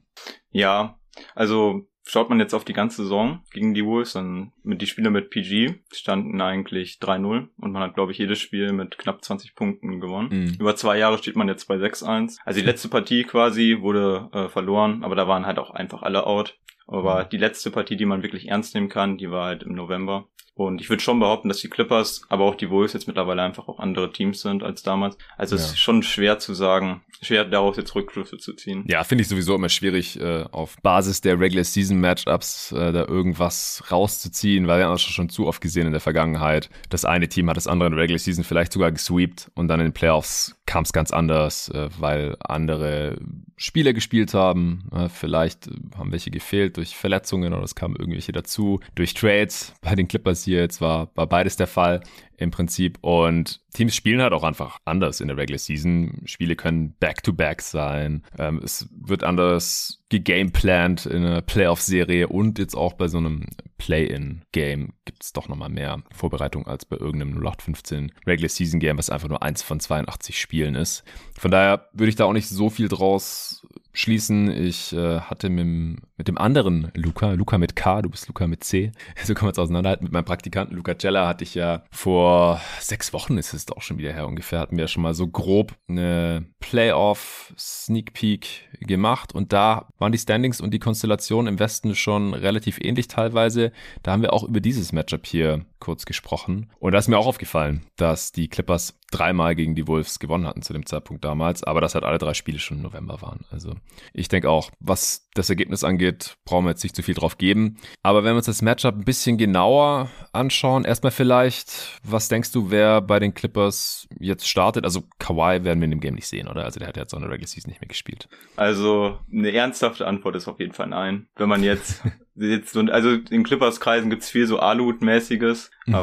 [SPEAKER 3] Ja, also schaut man jetzt auf die ganze Saison gegen die Wolves, dann mit die Spiele mit PG standen eigentlich 3-0 und man hat, glaube ich, jedes Spiel mit knapp 20 Punkten gewonnen. Mhm. Über zwei Jahre steht man jetzt bei 6-1. Also die letzte Partie quasi wurde äh, verloren, aber da waren halt auch einfach alle out. Aber mhm. die letzte Partie, die man wirklich ernst nehmen kann, die war halt im November. Und ich würde schon behaupten, dass die Clippers, aber auch die Wolves jetzt mittlerweile einfach auch andere Teams sind als damals. Also ja. es ist schon schwer zu sagen, schwer daraus jetzt Rückschlüsse zu ziehen.
[SPEAKER 1] Ja, finde ich sowieso immer schwierig, äh, auf Basis der Regular Season Matchups äh, da irgendwas rauszuziehen, weil wir haben das schon zu oft gesehen in der Vergangenheit. Das eine Team hat das andere in der Regular Season vielleicht sogar gesweept und dann in den Playoffs kam es ganz anders, äh, weil andere Spieler gespielt haben. Äh, vielleicht haben welche gefehlt durch Verletzungen oder es kamen irgendwelche dazu. Durch Trades bei den Clippers hier jetzt war, war beides der Fall im Prinzip. Und Teams spielen halt auch einfach anders in der Regular Season. Spiele können Back-to-Back sein. Ähm, es wird anders gegameplant in einer Playoff-Serie und jetzt auch bei so einem Play-in-Game gibt es doch nochmal mehr Vorbereitung als bei irgendeinem 0815 Regular Season Game, was einfach nur eins von 82 Spielen ist. Von daher würde ich da auch nicht so viel draus schließen. Ich äh, hatte mit, mit dem anderen Luca, Luca mit K, du bist Luca mit C, so kann man es auseinanderhalten. Mit meinem Praktikanten Luca Cella hatte ich ja vor sechs Wochen, ist es doch schon wieder her ungefähr, hatten wir schon mal so grob eine Playoff Sneak Peek gemacht und da waren die Standings und die Konstellation im Westen schon relativ ähnlich teilweise. Da haben wir auch über dieses Matchup hier kurz gesprochen. Und da ist mir auch aufgefallen, dass die Clippers dreimal gegen die Wolves gewonnen hatten zu dem Zeitpunkt damals, aber dass halt alle drei Spiele schon im November waren. Also ich denke auch, was das Ergebnis angeht, brauchen wir jetzt nicht zu viel drauf geben. Aber wenn wir uns das Matchup ein bisschen genauer anschauen, erstmal vielleicht, was denkst du, wer bei den Clippers jetzt startet? Also Kawhi werden wir in dem Game nicht sehen, oder? Also der hat jetzt auch in der Regular Season nicht mehr gespielt.
[SPEAKER 3] Also eine ernsthafte Antwort ist auf jeden Fall nein. Wenn man jetzt, jetzt also in Clippers-Kreisen gibt's viel so Alut-mäßiges, mhm.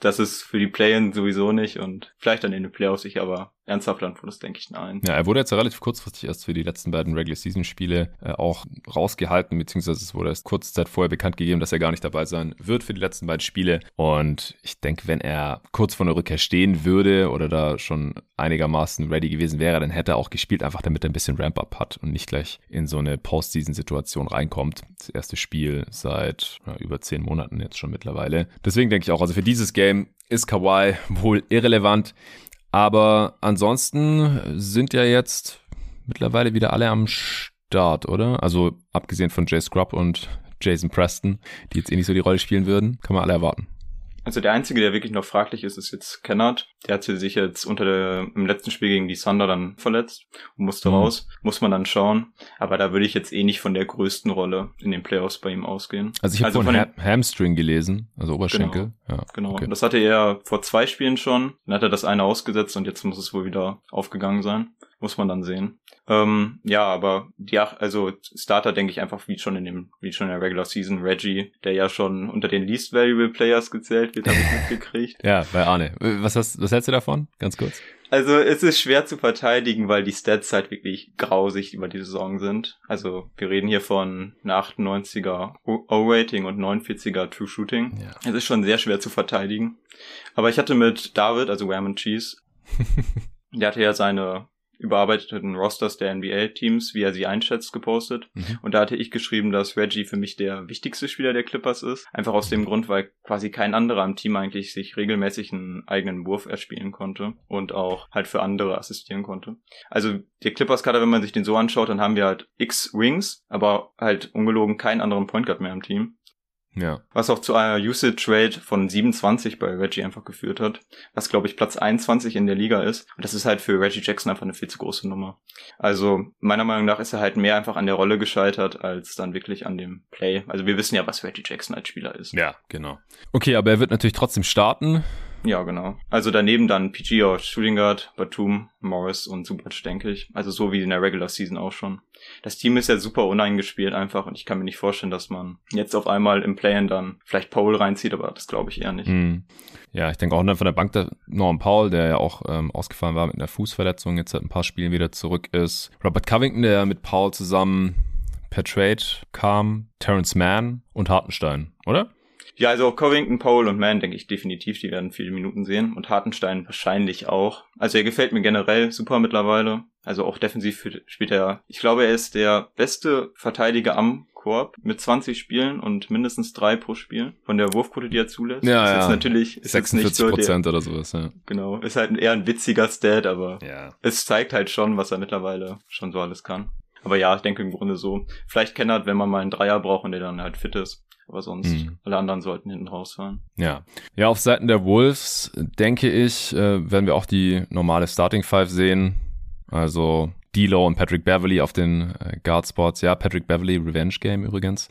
[SPEAKER 3] Das ist für die Play-In sowieso nicht und vielleicht dann in den Playoffs ich aber ernsthaft Antwort ist, denke ich, nein.
[SPEAKER 1] Ja, er wurde jetzt relativ kurzfristig erst für die letzten beiden Regular Season Spiele äh, auch rausgehalten, beziehungsweise es wurde erst kurze Zeit vorher bekannt gegeben, dass er gar nicht dabei sein wird für die letzten beiden Spiele. Und ich denke, wenn er kurz vor der Rückkehr stehen würde oder da schon einigermaßen ready gewesen wäre, dann hätte er auch gespielt, einfach damit er ein bisschen Ramp-up hat und nicht gleich in so eine Postseason-Situation reinkommt. Das erste Spiel seit ja, über zehn Monaten jetzt schon mittlerweile. Deswegen denke ich auch, also für dieses Game ist Kawhi wohl irrelevant. Aber ansonsten sind ja jetzt mittlerweile wieder alle am Start, oder? Also abgesehen von Jay Scrub und Jason Preston, die jetzt eh nicht so die Rolle spielen würden, kann man alle erwarten.
[SPEAKER 3] Also der einzige, der wirklich noch fraglich ist, ist jetzt Kennard. Der hat sich jetzt unter der, im letzten Spiel gegen die Thunder dann verletzt und musste mhm. raus. Muss man dann schauen. Aber da würde ich jetzt eh nicht von der größten Rolle in den Playoffs bei ihm ausgehen.
[SPEAKER 1] Also ich habe also von ha Hamstring gelesen, also Oberschenkel.
[SPEAKER 3] Genau, ja, genau. Okay. das hatte er vor zwei Spielen schon. Dann hat er das eine ausgesetzt und jetzt muss es wohl wieder aufgegangen sein. Muss man dann sehen. Ähm, ja, aber die, also Starter denke ich einfach wie schon in dem, wie schon in der Regular Season, Reggie, der ja schon unter den Least Valuable Players gezählt wird, habe ich mitgekriegt.
[SPEAKER 1] ja, bei Arne. Was hast, was hältst du davon? Ganz kurz.
[SPEAKER 3] Also es ist schwer zu verteidigen, weil die Stats halt wirklich grausig über die Saison sind. Also wir reden hier von einer 98er O-Rating und 49er True Shooting. Ja. Es ist schon sehr schwer zu verteidigen. Aber ich hatte mit David, also Wham Cheese, der hatte ja seine überarbeiteten Rosters der NBA-Teams, wie er sie einschätzt, gepostet. Mhm. Und da hatte ich geschrieben, dass Reggie für mich der wichtigste Spieler der Clippers ist. Einfach aus dem Grund, weil quasi kein anderer im Team eigentlich sich regelmäßig einen eigenen Wurf erspielen konnte und auch halt für andere assistieren konnte. Also der Clippers-Kader, wenn man sich den so anschaut, dann haben wir halt X Wings, aber halt ungelogen keinen anderen Point Guard mehr im Team.
[SPEAKER 1] Ja.
[SPEAKER 3] Was auch zu einer Usage Rate von 27 bei Reggie einfach geführt hat. Was, glaube ich, Platz 21 in der Liga ist. Und das ist halt für Reggie Jackson einfach eine viel zu große Nummer. Also, meiner Meinung nach ist er halt mehr einfach an der Rolle gescheitert, als dann wirklich an dem Play. Also, wir wissen ja, was Reggie Jackson als Spieler ist.
[SPEAKER 1] Ja, genau. Okay, aber er wird natürlich trotzdem starten.
[SPEAKER 3] Ja, genau. Also daneben dann PG oder Shooting Guard, Batum, Morris und Subac, denke ich. Also so wie in der Regular Season auch schon. Das Team ist ja super uneingespielt einfach und ich kann mir nicht vorstellen, dass man jetzt auf einmal im Play-In dann vielleicht Paul reinzieht, aber das glaube ich eher nicht.
[SPEAKER 1] Mm. Ja, ich denke auch dann von der Bank der Norman Paul, der ja auch ähm, ausgefallen war mit einer Fußverletzung, jetzt seit ein paar Spielen wieder zurück ist. Robert Covington, der mit Paul zusammen per Trade kam, Terrence Mann und Hartenstein, oder?
[SPEAKER 3] Ja, also Covington, Paul und Mann denke ich definitiv, die werden viele Minuten sehen und Hartenstein wahrscheinlich auch. Also er gefällt mir generell super mittlerweile. Also auch defensiv spielt er, ich glaube, er ist der beste Verteidiger am Korb mit 20 Spielen und mindestens drei pro Spiel von der Wurfquote, die er zulässt.
[SPEAKER 1] Ja,
[SPEAKER 3] ist
[SPEAKER 1] ja.
[SPEAKER 3] jetzt natürlich ist
[SPEAKER 1] 46
[SPEAKER 3] jetzt nicht so
[SPEAKER 1] Prozent
[SPEAKER 3] der,
[SPEAKER 1] oder sowas, ja.
[SPEAKER 3] Genau, ist halt eher ein witziger Stat, aber
[SPEAKER 1] Ja.
[SPEAKER 3] es zeigt halt schon, was er mittlerweile schon so alles kann. Aber ja, ich denke im Grunde so. Vielleicht Kennert, wenn man mal einen Dreier braucht und der dann halt fit ist. Aber sonst,
[SPEAKER 1] Mhm.
[SPEAKER 3] alle anderen sollten hinten rausfallen.
[SPEAKER 1] Ja. Ja, auf Seiten der Wolves, denke ich, äh, werden wir auch die normale Starting Five sehen. Also D'Lo und Patrick Beverly auf den äh, Guard Spots. Ja, Patrick Beverly, Revenge Game übrigens.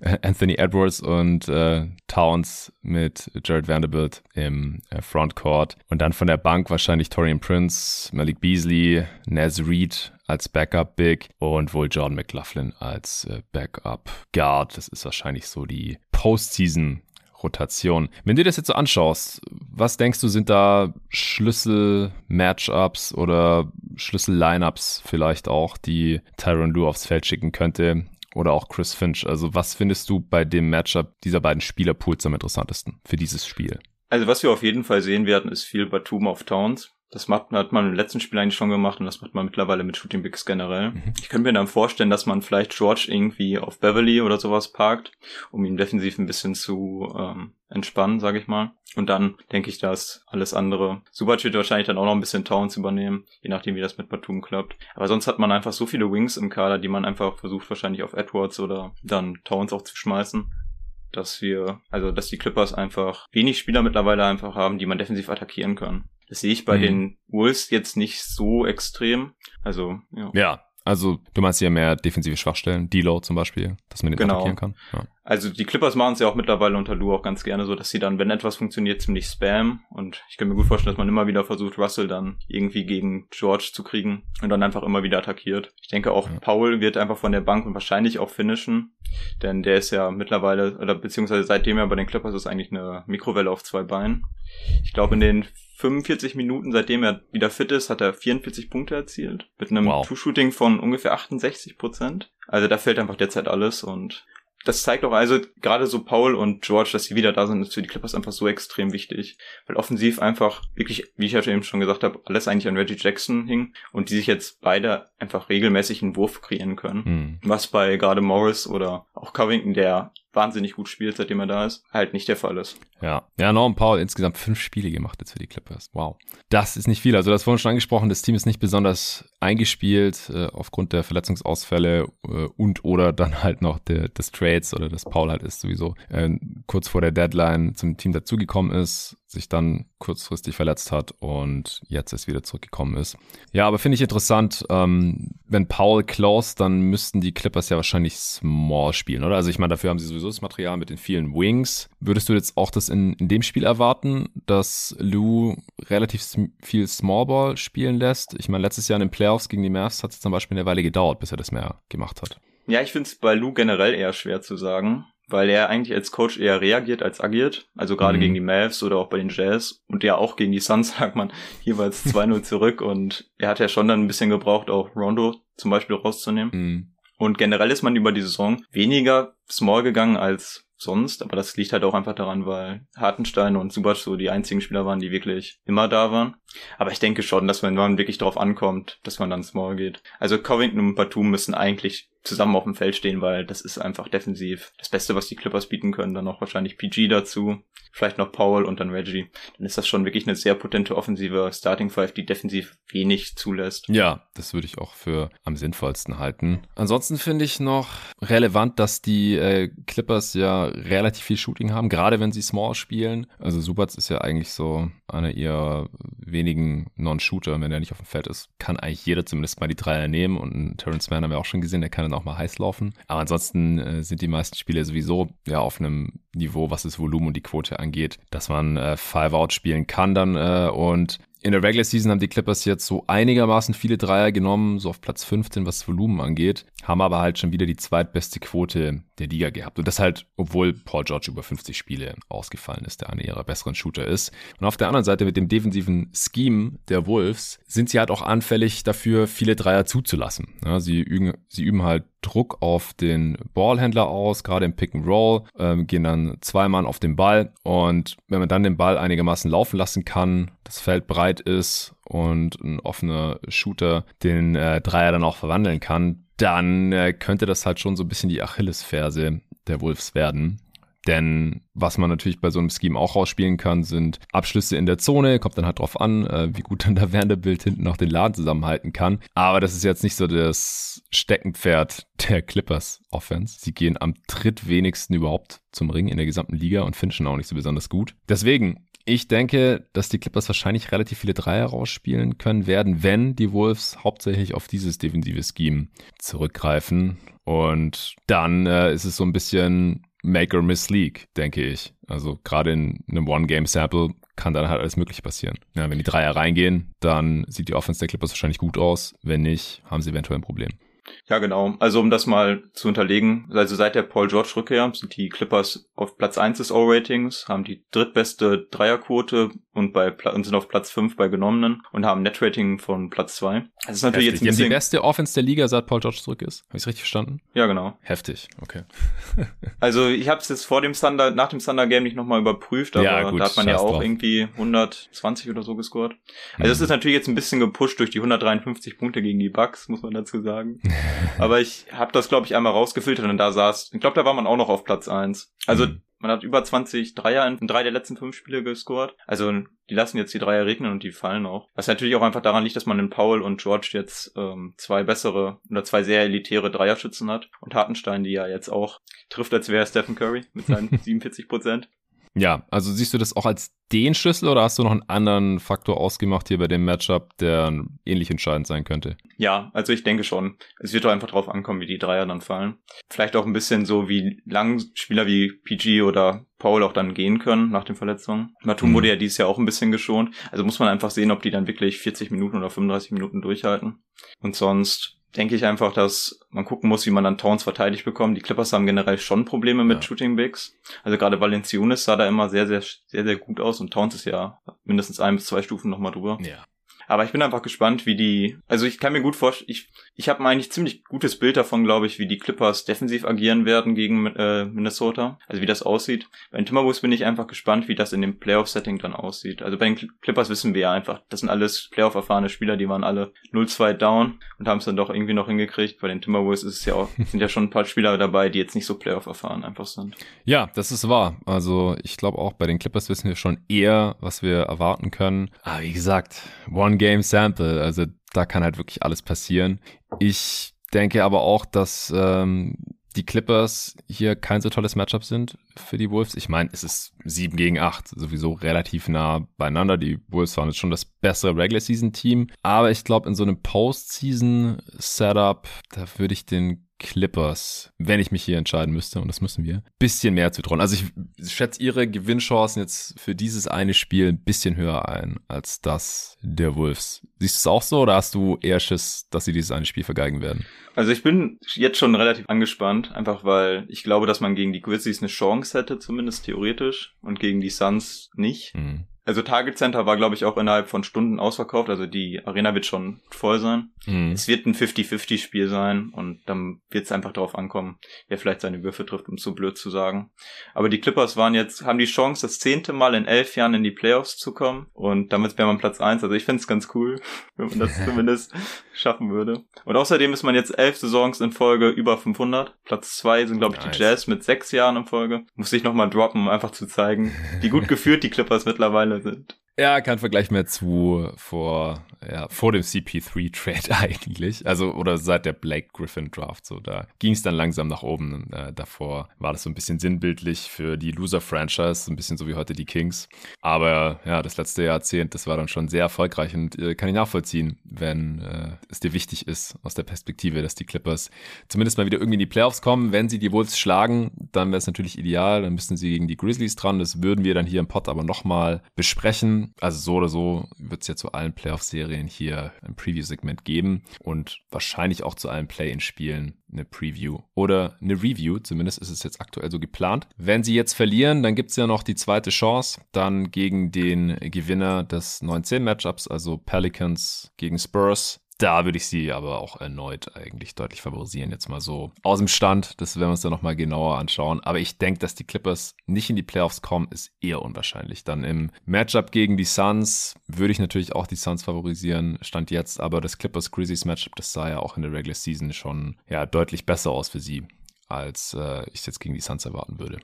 [SPEAKER 1] Äh, Anthony Edwards und äh, Towns mit Jared Vanderbilt im äh, Frontcourt. Und dann von der Bank wahrscheinlich Torian Prince, Malik Beasley, Naz Reed als Backup Big und wohl Jordan McLaughlin als äh, Backup Guard. Das ist wahrscheinlich so die Postseason Rotation. Wenn du dir das jetzt so anschaust, was denkst du, sind da Schlüssel-Matchups oder Schlüssel-Lineups vielleicht auch, die Tyron Lue aufs Feld schicken könnte? Oder auch Chris Finch. Also was findest du bei dem Matchup dieser beiden Spielerpools am interessantesten für dieses Spiel?
[SPEAKER 3] Also was wir auf jeden Fall sehen werden, ist viel Batum auf Towns. Das macht, hat man im letzten Spiel eigentlich schon gemacht und das macht man mittlerweile mit Shooting Bigs generell.
[SPEAKER 1] Mhm.
[SPEAKER 3] Ich könnte mir dann vorstellen, dass man vielleicht George irgendwie auf Beverly oder sowas parkt, um ihn defensiv ein bisschen zu ähm, entspannen, sage ich mal. Und dann denke ich, dass alles andere. Subac wird wahrscheinlich dann auch noch ein bisschen Towns übernehmen, je nachdem, wie das mit Batum klappt. Aber sonst hat man einfach so viele Wings im Kader, die man einfach versucht wahrscheinlich auf Edwards oder dann Towns auch zu schmeißen dass wir, also dass die Clippers einfach wenig Spieler mittlerweile einfach haben, die man defensiv attackieren kann. Das sehe ich bei
[SPEAKER 1] Mhm.
[SPEAKER 3] den Wolves jetzt nicht so extrem. Also, ja.
[SPEAKER 1] Ja, also du meinst ja mehr defensive Schwachstellen, D'Lo zum Beispiel, dass man den
[SPEAKER 3] Genau.
[SPEAKER 1] attackieren kann. Ja.
[SPEAKER 3] Also die Clippers machen es ja auch mittlerweile unter Lou auch ganz gerne so, dass sie dann, wenn etwas funktioniert, ziemlich spam. Und ich kann mir gut vorstellen, dass man immer wieder versucht, Russell dann irgendwie gegen George zu kriegen und dann einfach immer wieder attackiert. Ich denke auch. Paul wird einfach von der Bank und wahrscheinlich auch finishen. Denn der ist ja mittlerweile, oder beziehungsweise seitdem er bei den Clippers ist, eigentlich eine Mikrowelle auf zwei Beinen. Ich glaube, in den 45 Minuten, seitdem er wieder fit ist, hat er 44 Punkte erzielt. Mit einem
[SPEAKER 1] Wow.
[SPEAKER 3] Two-Shooting von ungefähr 68 Prozent. Also da fällt einfach derzeit alles und das zeigt auch also gerade so Paul und George, dass sie wieder da sind, ist für die Clippers einfach so extrem wichtig. Weil offensiv einfach wirklich, wie ich ja eben schon gesagt habe, alles eigentlich an Reggie Jackson hing und die sich jetzt beide einfach regelmäßig einen Wurf kreieren können.
[SPEAKER 1] Hm.
[SPEAKER 3] Was bei gerade Morris oder auch Covington, der wahnsinnig gut spielt, seitdem er da ist, halt nicht der Fall ist.
[SPEAKER 1] Ja, ja, Norman Paul insgesamt fünf Spiele gemacht jetzt für die Clippers. Wow. Das ist nicht viel. Also das vorhin schon angesprochen, das Team ist nicht besonders eingespielt äh, aufgrund der Verletzungsausfälle äh, und oder dann halt noch der, des Trades oder dass Paul halt ist sowieso äh, kurz vor der Deadline zum Team dazugekommen ist, sich dann kurzfristig verletzt hat und jetzt erst wieder zurückgekommen ist. Ja, aber finde ich interessant, ähm, wenn Paul close, dann müssten die Clippers ja wahrscheinlich Small spielen, oder? Also ich meine, dafür haben sie sowieso das Material mit den vielen Wings. Würdest du jetzt auch das in, in dem Spiel erwarten, dass Lou relativ sm viel Smallball spielen lässt? Ich meine, letztes Jahr in den Playoffs gegen die Mavs hat es zum Beispiel eine Weile gedauert, bis er das mehr gemacht hat.
[SPEAKER 3] Ja, ich finde es bei Lou generell eher schwer zu sagen, weil er eigentlich als Coach eher reagiert als agiert. Also gerade
[SPEAKER 1] Mhm.
[SPEAKER 3] gegen die Mavs oder auch bei den Jazz und ja auch gegen die Suns sagt man jeweils 2-0 zurück und er hat ja schon dann ein bisschen gebraucht, auch Rondo zum Beispiel rauszunehmen.
[SPEAKER 1] Mhm.
[SPEAKER 3] Und generell ist man über die Saison weniger small gegangen als sonst, aber das liegt halt auch einfach daran, weil Hartenstein und Subac so die einzigen Spieler waren, die wirklich immer da waren. Aber ich denke schon, dass wenn man wirklich drauf ankommt, dass man dann small geht. Also Covington und Batum müssen eigentlich zusammen auf dem Feld stehen, weil das ist einfach defensiv das Beste, was die Clippers bieten können. Dann noch wahrscheinlich PG dazu, vielleicht noch Powell und dann Reggie. Dann ist das schon wirklich eine sehr potente offensive Starting Five, die defensiv wenig zulässt.
[SPEAKER 1] Ja, das würde ich auch für am sinnvollsten halten. Ansonsten finde ich noch relevant, dass die äh, Clippers ja relativ viel Shooting haben, gerade wenn sie Small spielen. Also Subats ist ja eigentlich so einer ihrer wenigen Non-Shooter, wenn er nicht auf dem Feld ist, kann eigentlich jeder zumindest mal die Dreier nehmen und Terrence Mann haben wir auch schon gesehen, der kann dann auch mal heiß laufen. Aber ansonsten äh, sind die meisten Spiele sowieso ja auf einem Niveau, was das Volumen und die Quote angeht, dass man äh, Five-Out spielen kann dann äh, und in der Regular Season haben die Clippers jetzt so einigermaßen viele Dreier genommen, so auf Platz 15, was Volumen angeht, haben aber halt schon wieder die zweitbeste Quote der Liga gehabt. Und das halt, obwohl Paul George über 50 Spiele ausgefallen ist, der einer ihrer besseren Shooter ist. Und auf der anderen Seite mit dem defensiven Scheme der Wolves sind sie halt auch anfällig dafür, viele Dreier zuzulassen. Ja, sie, üben, sie üben halt Druck auf den Ballhändler aus, gerade im Pick and Roll, ähm, gehen dann zwei Mann auf den Ball und wenn man dann den Ball einigermaßen laufen lassen kann, das Feld breit ist und ein offener Shooter den äh, Dreier dann auch verwandeln kann, dann äh, könnte das halt schon so ein bisschen die Achillesferse der Wolves werden. Denn was man natürlich bei so einem Scheme auch rausspielen kann, sind Abschlüsse in der Zone. Kommt dann halt drauf an, äh, wie gut dann der Vanderbilt hinten noch den Laden zusammenhalten kann. Aber das ist jetzt nicht so das Steckenpferd der Clippers Offense. Sie gehen am drittwenigsten überhaupt zum Ring in der gesamten Liga und finishen auch nicht so besonders gut. Deswegen, ich denke, dass die Clippers wahrscheinlich relativ viele Dreier rausspielen können werden, wenn die Wolves hauptsächlich auf dieses defensive Scheme zurückgreifen. Und dann äh, ist es so ein bisschen Make or Miss League, denke ich. Also gerade in einem One-Game-Sample kann dann halt alles Mögliche passieren. Ja, wenn die Dreier reingehen, dann sieht die Offense der Clippers wahrscheinlich gut aus. Wenn nicht, haben sie eventuell ein Problem.
[SPEAKER 3] Ja, genau. Also um das mal zu unterlegen, also seit der Paul George Rückkehr sind die Clippers auf Platz 1 des O-Ratings, haben die drittbeste Dreierquote und bei und sind auf Platz 5 bei genommenen und haben ein Netrating von Platz 2.
[SPEAKER 1] Das ist natürlich Heftig. jetzt ein bisschen die beste Offense der Liga, seit Paul George zurück ist. Habe ich richtig verstanden?
[SPEAKER 3] Ja, genau.
[SPEAKER 1] Heftig, okay.
[SPEAKER 3] also ich habe es jetzt vor dem Thunder, nach dem Thunder Game nicht nochmal überprüft, aber ja, gut, da hat man ja auch drauf. irgendwie 120 oder so gescored. Also es mhm. ist natürlich jetzt ein bisschen gepusht durch die 153 Punkte gegen die Bucks, muss man dazu sagen. aber ich habe das, glaube ich, einmal rausgefiltert und da saß, ich glaube, da war man auch noch auf Platz 1. Also mhm. Man hat über 20 Dreier in drei der letzten fünf Spiele gescored. Also die lassen jetzt die Dreier regnen und die fallen auch. Was natürlich auch einfach daran liegt, dass man in Paul und George jetzt ähm, zwei bessere oder zwei sehr elitäre Dreierschützen hat. Und Hartenstein, die ja jetzt auch trifft, als wäre Stephen Curry mit seinen 47 Prozent.
[SPEAKER 1] Ja, also siehst du das auch als den Schlüssel oder hast du noch einen anderen Faktor ausgemacht hier bei dem Matchup, der ähnlich entscheidend sein könnte?
[SPEAKER 3] Ja, also ich denke schon. Es wird doch einfach drauf ankommen, wie die Dreier dann fallen. Vielleicht auch ein bisschen so, wie lang Spieler wie PG oder Paul auch dann gehen können nach den Verletzungen. Matum mhm. wurde ja dieses Jahr auch ein bisschen geschont. Also muss man einfach sehen, ob die dann wirklich 40 Minuten oder 35 Minuten durchhalten. Und sonst denke ich einfach, dass man gucken muss, wie man dann Towns verteidigt bekommt. Die Clippers haben generell schon Probleme mit ja. Shooting Bigs. Also gerade Valenciunas sah da immer sehr, sehr, sehr, sehr gut aus und Towns ist ja mindestens ein bis zwei Stufen nochmal drüber.
[SPEAKER 1] Ja.
[SPEAKER 3] Aber ich bin einfach gespannt, wie die. Also ich kann mir gut vorstellen, ich, ich habe eigentlich ziemlich gutes Bild davon, glaube ich, wie die Clippers defensiv agieren werden gegen äh, Minnesota. Also wie das aussieht. Bei den Timberwolves bin ich einfach gespannt, wie das in dem Playoff-Setting dann aussieht. Also bei den Clippers wissen wir ja einfach, das sind alles Playoff-erfahrene Spieler, die waren alle 0-2 down und haben es dann doch irgendwie noch hingekriegt. Bei den Timberwolves ist es ja auch, sind ja schon ein paar Spieler dabei, die jetzt nicht so Playoff-erfahren einfach sind.
[SPEAKER 1] Ja, das ist wahr. Also ich glaube auch bei den Clippers wissen wir schon eher, was wir erwarten können. Aber wie gesagt, One Game Sample. Also da kann halt wirklich alles passieren. Ich denke aber auch, dass ähm, die Clippers hier kein so tolles Matchup sind für die Wolves. Ich meine, es ist 7 gegen 8, sowieso relativ nah beieinander. Die Wolves waren jetzt schon das bessere Regular Season Team. Aber ich glaube, in so einem Postseason Setup, da würde ich den Clippers, wenn ich mich hier entscheiden müsste, und das müssen wir, bisschen mehr zu trauen. Also ich schätze ihre Gewinnchancen jetzt für dieses eine Spiel ein bisschen höher ein als das der Wolves. Siehst du es auch so oder hast du eher Schiss, dass sie dieses eine Spiel vergeigen werden?
[SPEAKER 3] Also ich bin jetzt schon relativ angespannt, einfach weil ich glaube, dass man gegen die Grizzlies eine Chance hätte, zumindest theoretisch, und gegen die Suns nicht. Mhm. Also Target Center war, glaube ich, auch innerhalb von Stunden ausverkauft. Also die Arena wird schon voll sein. Mhm. Es wird ein 50-50-Spiel sein und dann wird es einfach darauf ankommen, wer vielleicht seine Würfe trifft, um so blöd zu sagen. Aber die Clippers waren jetzt, haben die Chance, das zehnte Mal in elf Jahren in die Playoffs zu kommen. Und damit wäre man Platz eins. Also ich finde es ganz cool, wenn man das zumindest schaffen würde. Und außerdem ist man jetzt elf Saisons in Folge über 500. Platz zwei sind, glaube ich, nice. die Jazz mit sechs Jahren in Folge. Muss ich nochmal droppen, um einfach zu zeigen, wie gut geführt die Clippers mittlerweile sind.
[SPEAKER 1] Ja, kein Vergleich mehr zu vor, ja, vor dem CP3-Trade eigentlich. Also, oder seit der Blake Griffin Draft. So, da ging es dann langsam nach oben. Äh, davor war das so ein bisschen sinnbildlich für die Loser-Franchise, ein bisschen so wie heute die Kings. Aber ja, das letzte Jahrzehnt, das war dann schon sehr erfolgreich und äh, kann ich nachvollziehen, wenn äh, es dir wichtig ist, aus der Perspektive, dass die Clippers zumindest mal wieder irgendwie in die Playoffs kommen. Wenn sie die Wolves schlagen, dann wäre es natürlich ideal. Dann müssten sie gegen die Grizzlies dran. Das würden wir dann hier im Pod aber nochmal besprechen also so oder so wird es ja zu allen Playoff-Serien hier ein Preview-Segment geben und wahrscheinlich auch zu allen Play-in-Spielen eine Preview oder eine Review. Zumindest ist es jetzt aktuell so geplant. Wenn sie jetzt verlieren, dann gibt es ja noch die zweite Chance, dann gegen den Gewinner des 19-Matchups, also Pelicans gegen Spurs. Da würde ich sie aber auch erneut eigentlich deutlich favorisieren. Jetzt mal so aus dem Stand. Das werden wir uns dann nochmal genauer anschauen. Aber ich denke, dass die Clippers nicht in die Playoffs kommen, ist eher unwahrscheinlich. Dann im Matchup gegen die Suns würde ich natürlich auch die Suns favorisieren. Stand jetzt. Aber das Clippers Grizzlies Matchup, das sah ja auch in der Regular Season schon ja deutlich besser aus für sie, als äh, ich es jetzt gegen die Suns erwarten würde.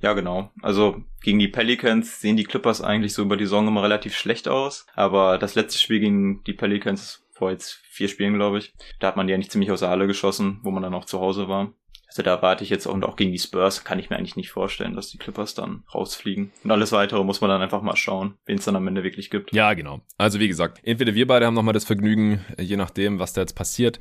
[SPEAKER 3] Ja, genau. Also gegen die Pelicans sehen die Clippers eigentlich so über die Saison immer relativ schlecht aus. Aber das letzte Spiel gegen die Pelicans vor jetzt vier Spielen, glaube ich. Da hat man die eigentlich ziemlich aus der Halle geschossen, wo man dann auch zu Hause war. Also da warte ich jetzt auch, und auch gegen die Spurs kann ich mir eigentlich nicht vorstellen, dass die Clippers dann rausfliegen. Und alles weitere muss man dann einfach mal schauen, wen es dann am Ende wirklich gibt.
[SPEAKER 1] Ja, genau. Also wie gesagt, entweder wir beide haben nochmal das Vergnügen, je nachdem, was da jetzt passiert,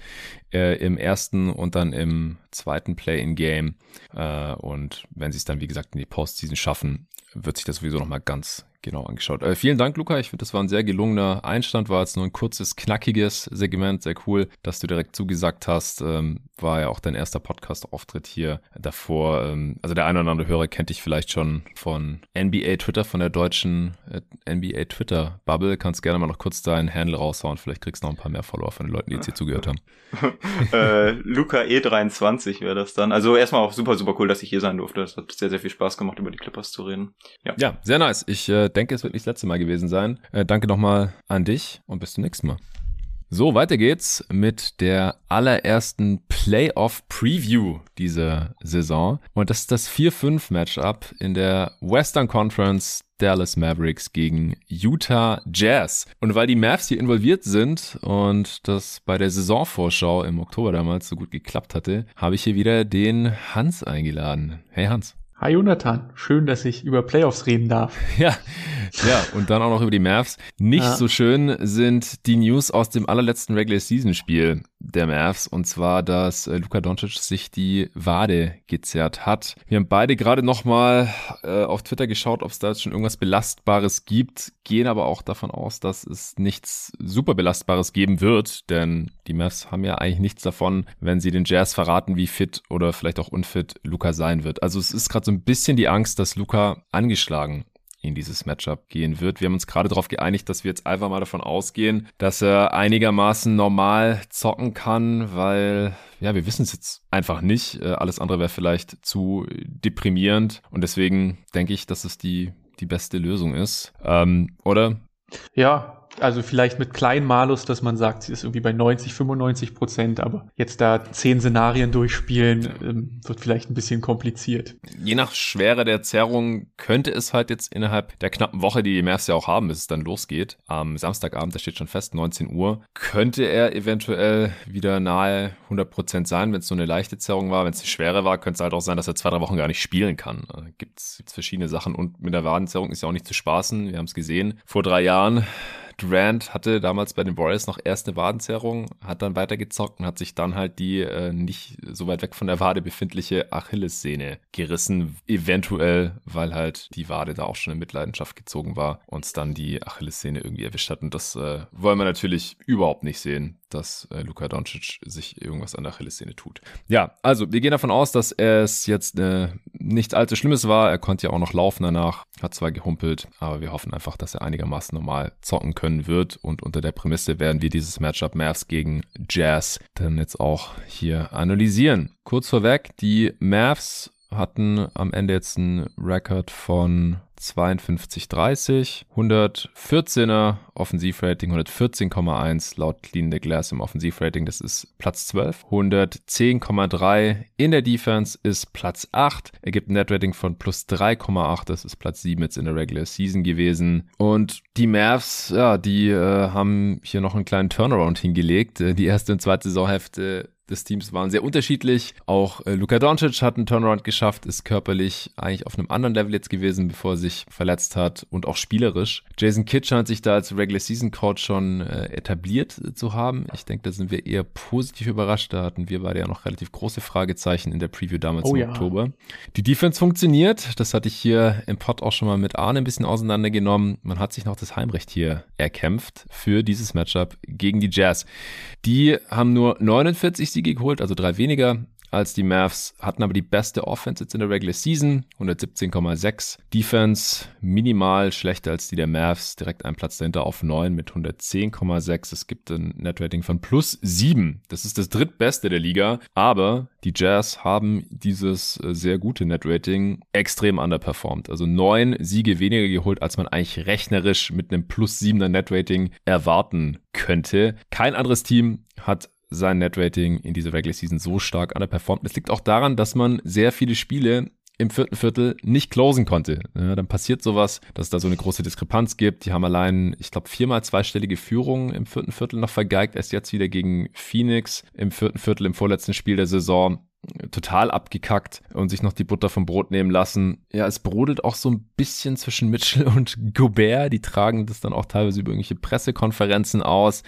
[SPEAKER 1] äh, im ersten und dann im zweiten Play-in-Game. Äh, und wenn sie es dann, wie gesagt, in die Postseason schaffen, wird sich das sowieso nochmal ganz genau angeschaut. Äh, vielen Dank, Luca. Ich finde, das war ein sehr gelungener Einstand. War jetzt nur ein kurzes, knackiges Segment. Sehr cool, dass du direkt zugesagt hast. Ähm, war ja auch dein erster Podcast-Auftritt hier davor. Ähm, also der eine oder andere Hörer kennt dich vielleicht schon von NBA Twitter, von der deutschen äh, NBA Twitter Bubble. Kannst gerne mal noch kurz deinen Handle raushauen. Vielleicht kriegst du noch ein paar mehr Follower von den Leuten, die jetzt hier zugehört haben.
[SPEAKER 3] äh, Luca E23 wäre das dann. Also erstmal auch super, super cool, dass ich hier sein durfte. Es hat sehr, sehr viel Spaß gemacht, über die Clippers zu reden.
[SPEAKER 1] Ja, ja sehr nice. Ich äh, denke, es wird nicht das letzte Mal gewesen sein. Äh, danke nochmal an dich und bis zum nächsten Mal. So, weiter geht's mit der allerersten Playoff-Preview dieser Saison. Und das ist das 4-5-Matchup in der Western Conference Dallas Mavericks gegen Utah Jazz. Und weil die Mavs hier involviert sind und das bei der Saisonvorschau im Oktober damals so gut geklappt hatte, habe ich hier wieder den Hans eingeladen. Hey Hans.
[SPEAKER 4] Hi Jonathan, schön, dass ich über Playoffs reden darf.
[SPEAKER 1] Ja, ja, und dann auch noch über die Mavs. Nicht ja. so schön sind die News aus dem allerletzten Regular Season Spiel der Mavs und zwar, dass äh, Luka Doncic sich die Wade gezerrt hat. Wir haben beide gerade nochmal äh, auf Twitter geschaut, ob es da jetzt schon irgendwas Belastbares gibt, gehen aber auch davon aus, dass es nichts super Belastbares geben wird, denn die Mavs haben ja eigentlich nichts davon, wenn sie den Jazz verraten, wie fit oder vielleicht auch unfit Luka sein wird. Also es ist gerade so ein bisschen die Angst, dass Luka angeschlagen in dieses Matchup gehen wird. Wir haben uns gerade darauf geeinigt, dass wir jetzt einfach mal davon ausgehen, dass er einigermaßen normal zocken kann, weil ja, wir wissen es jetzt einfach nicht. Äh, alles andere wäre vielleicht zu deprimierend und deswegen denke ich, dass es die die beste Lösung ist. Ähm, oder?
[SPEAKER 4] Ja, also vielleicht mit kleinen Malus, dass man sagt, sie ist irgendwie bei 90, 95 Prozent, aber jetzt da zehn Szenarien durchspielen, ähm, wird vielleicht ein bisschen kompliziert.
[SPEAKER 1] Je nach Schwere der Zerrung könnte es halt jetzt innerhalb der knappen Woche, die die Mavs ja auch haben, bis es dann losgeht, am Samstagabend, da steht schon fest, 19 Uhr, könnte er eventuell wieder nahe 100 Prozent sein, wenn es so eine leichte Zerrung war. Wenn es eine schwere war, könnte es halt auch sein, dass er zwei, drei Wochen gar nicht spielen kann. Äh, Gibt es verschiedene Sachen und mit der Wadenzerrung ist ja auch nicht zu spaßen. Wir haben es gesehen vor drei Jahren Durant hatte damals bei den Warriors noch erst eine Wadenzerrung, hat dann weitergezockt und hat sich dann halt die äh, nicht so weit weg von der Wade befindliche Achillessehne gerissen, eventuell, weil halt die Wade da auch schon in Mitleidenschaft gezogen war und es dann die Achillessehne irgendwie erwischt hat. Und das äh, wollen wir natürlich überhaupt nicht sehen dass äh, Luka Doncic sich irgendwas an der Achillessehne tut. Ja, also wir gehen davon aus, dass es jetzt äh, nichts allzu Schlimmes war. Er konnte ja auch noch laufen danach, hat zwar gehumpelt, aber wir hoffen einfach, dass er einigermaßen normal zocken können wird. Und unter der Prämisse werden wir dieses Matchup Mavs gegen Jazz dann jetzt auch hier analysieren. Kurz vorweg, die Mavs hatten am Ende jetzt einen Rekord von 52,30, 114er Offensivrating, 114,1 laut Clean the Glass im Offensivrating, das ist Platz 12, 110,3 in der Defense ist Platz 8, ergibt ein Netrating von plus 3,8, das ist Platz 7 jetzt in der Regular Season gewesen. Und die Mavs, ja, die äh, haben hier noch einen kleinen Turnaround hingelegt, äh, die erste und zweite Saisonhälfte des Teams waren sehr unterschiedlich. Auch äh, Luka Doncic hat einen Turnaround geschafft, ist körperlich eigentlich auf einem anderen Level jetzt gewesen, bevor er sich verletzt hat und auch spielerisch. Jason Kidd scheint sich da als Regular Season Coach schon äh, etabliert zu haben. Ich denke, da sind wir eher positiv überrascht. Da hatten wir beide ja noch relativ große Fragezeichen in der Preview damals oh, im ja. Oktober. Die Defense funktioniert. Das hatte ich hier im Pod auch schon mal mit Arne ein bisschen auseinandergenommen. Man hat sich noch das Heimrecht hier erkämpft für dieses Matchup gegen die Jazz. Die haben nur 49 Siege geholt, also drei weniger als die Mavs, hatten aber die beste Offense jetzt in der Regular Season, 117,6. Defense minimal schlechter als die der Mavs, direkt einen Platz dahinter auf 9 mit 110,6. Es gibt ein Netrating von plus 7. Das ist das drittbeste der Liga, aber die Jazz haben dieses äh, sehr gute Netrating extrem underperformed. Also neun Siege weniger geholt, als man eigentlich rechnerisch mit einem plus 7er Netrating erwarten könnte. Kein anderes Team hat sein Netrating in dieser Regular Season so stark underperformt. Es liegt auch daran, dass man sehr viele Spiele im vierten Viertel nicht closen konnte. Ja, dann passiert sowas, dass es da so eine große Diskrepanz gibt. Die haben allein, ich glaube, viermal zweistellige Führungen im vierten Viertel noch vergeigt. Erst jetzt wieder gegen Phoenix im vierten Viertel im vorletzten Spiel der Saison total abgekackt und sich noch die Butter vom Brot nehmen lassen. Ja, es brodelt auch so ein bisschen zwischen Mitchell und Gobert. Die tragen das dann auch teilweise über irgendwelche Pressekonferenzen aus.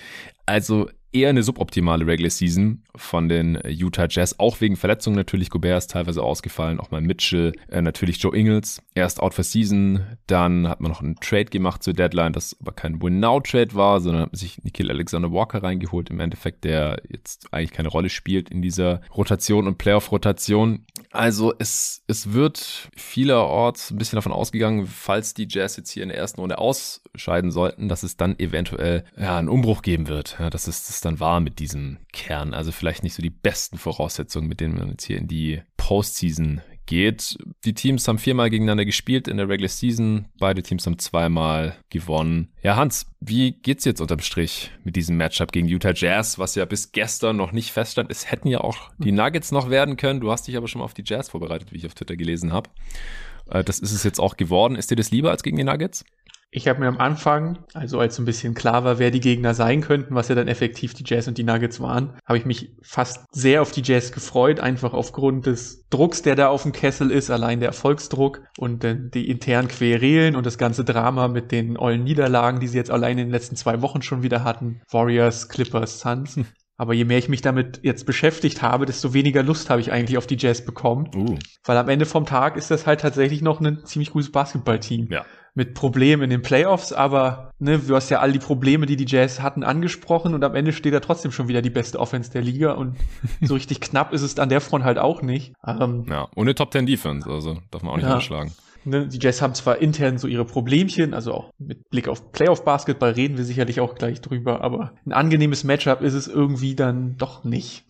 [SPEAKER 1] Also eher eine suboptimale Regular Season von den Utah Jazz, auch wegen Verletzungen natürlich. Gobert ist teilweise ausgefallen, auch mal Mitchell, äh, natürlich Joe Ingles, erst out for season, dann hat man noch einen Trade gemacht zur Deadline, das aber kein Win-Now-Trade war, sondern hat sich Nikhil Alexander Walker reingeholt, im Endeffekt, der jetzt eigentlich keine Rolle spielt in dieser Rotation und Playoff-Rotation. Also es, es wird vielerorts ein bisschen davon ausgegangen, falls die Jazz jetzt hier in der ersten Runde ausscheiden sollten, dass es dann eventuell ja, einen Umbruch geben wird. Ja, dass es das dann war mit diesem Kern. Also vielleicht nicht so die besten Voraussetzungen, mit denen man jetzt hier in die Postseason geht. Die Teams haben viermal gegeneinander gespielt in der Regular Season. Beide Teams haben zweimal gewonnen. Ja, Hans, wie geht's jetzt unterm Strich mit diesem Matchup gegen Utah Jazz, was ja bis gestern noch nicht feststand? Es hätten ja auch die Nuggets noch werden können. Du hast dich aber schon mal auf die Jazz vorbereitet, wie ich auf Twitter gelesen habe. Äh, das ist es jetzt auch geworden. Ist dir das lieber als gegen die Nuggets?
[SPEAKER 4] Ich habe mir am Anfang, also als so ein bisschen klar war, wer die Gegner sein könnten, was ja dann effektiv die Jazz und die Nuggets waren, habe ich mich fast sehr auf die Jazz gefreut, einfach aufgrund des Drucks, der da auf dem Kessel ist, allein der Erfolgsdruck und äh, die internen Querelen und das ganze Drama mit den ollen Niederlagen, die sie jetzt allein in den letzten zwei Wochen schon wieder hatten. Warriors, Clippers, Suns. Aber je mehr ich mich damit jetzt beschäftigt habe, desto weniger Lust habe ich eigentlich auf die Jazz bekommen. Uh. Weil am Ende vom Tag ist das halt tatsächlich noch ein ziemlich gutes Basketballteam. Ja mit Problemen in den Playoffs, aber ne, du hast ja all die Probleme, die die Jazz hatten, angesprochen und am Ende steht da trotzdem schon wieder die beste Offense der Liga und so richtig knapp ist es an der Front halt auch nicht.
[SPEAKER 1] Ähm, ja, ohne Top 10 Defense, also darf man auch nicht ja. anschlagen.
[SPEAKER 4] Ne, die Jazz haben zwar intern so ihre Problemchen, also auch mit Blick auf Playoff-Basketball reden wir sicherlich auch gleich drüber, aber ein angenehmes Matchup ist es irgendwie dann doch nicht.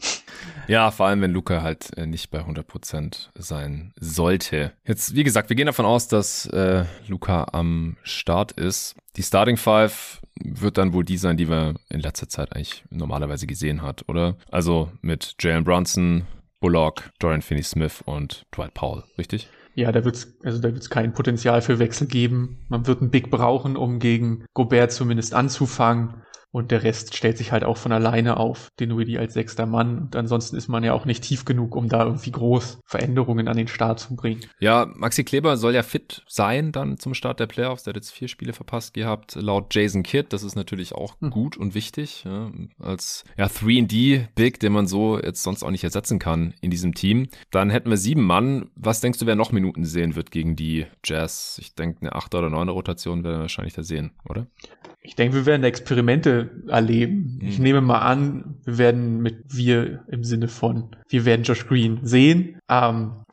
[SPEAKER 1] Ja, vor allem, wenn Luca halt äh, nicht bei 100% sein sollte. Jetzt, wie gesagt, wir gehen davon aus, dass äh, Luca am Start ist. Die Starting Five wird dann wohl die sein, die wir in letzter Zeit eigentlich normalerweise gesehen hat, oder? Also mit Jalen Brunson, Bullock, Dorian Finney-Smith und Dwight Powell, richtig?
[SPEAKER 4] Ja, da wird's, also da wird's kein Potenzial für Wechsel geben. Man wird einen Big brauchen, um gegen Gobert zumindest anzufangen. Und der Rest stellt sich halt auch von alleine auf, den Willi als sechster Mann. Und ansonsten ist man ja auch nicht tief genug, um da irgendwie groß Veränderungen an den Start zu bringen.
[SPEAKER 1] Ja, Maxi Kleber soll ja fit sein dann zum Start der Playoffs. Der hat jetzt vier Spiele verpasst gehabt, laut Jason Kidd. Das ist natürlich auch hm. gut und wichtig. Ja, als ja, 3D-Big, den man so jetzt sonst auch nicht ersetzen kann in diesem Team. Dann hätten wir sieben Mann. Was denkst du, wer noch Minuten sehen wird gegen die Jazz? Ich denke, eine achte oder neunte Rotation werden wir wahrscheinlich da sehen, oder?
[SPEAKER 4] Ich denke, wir werden Experimente erleben. Mhm. Ich nehme mal an, wir werden mit wir im Sinne von, wir werden Josh Green sehen. Ähm,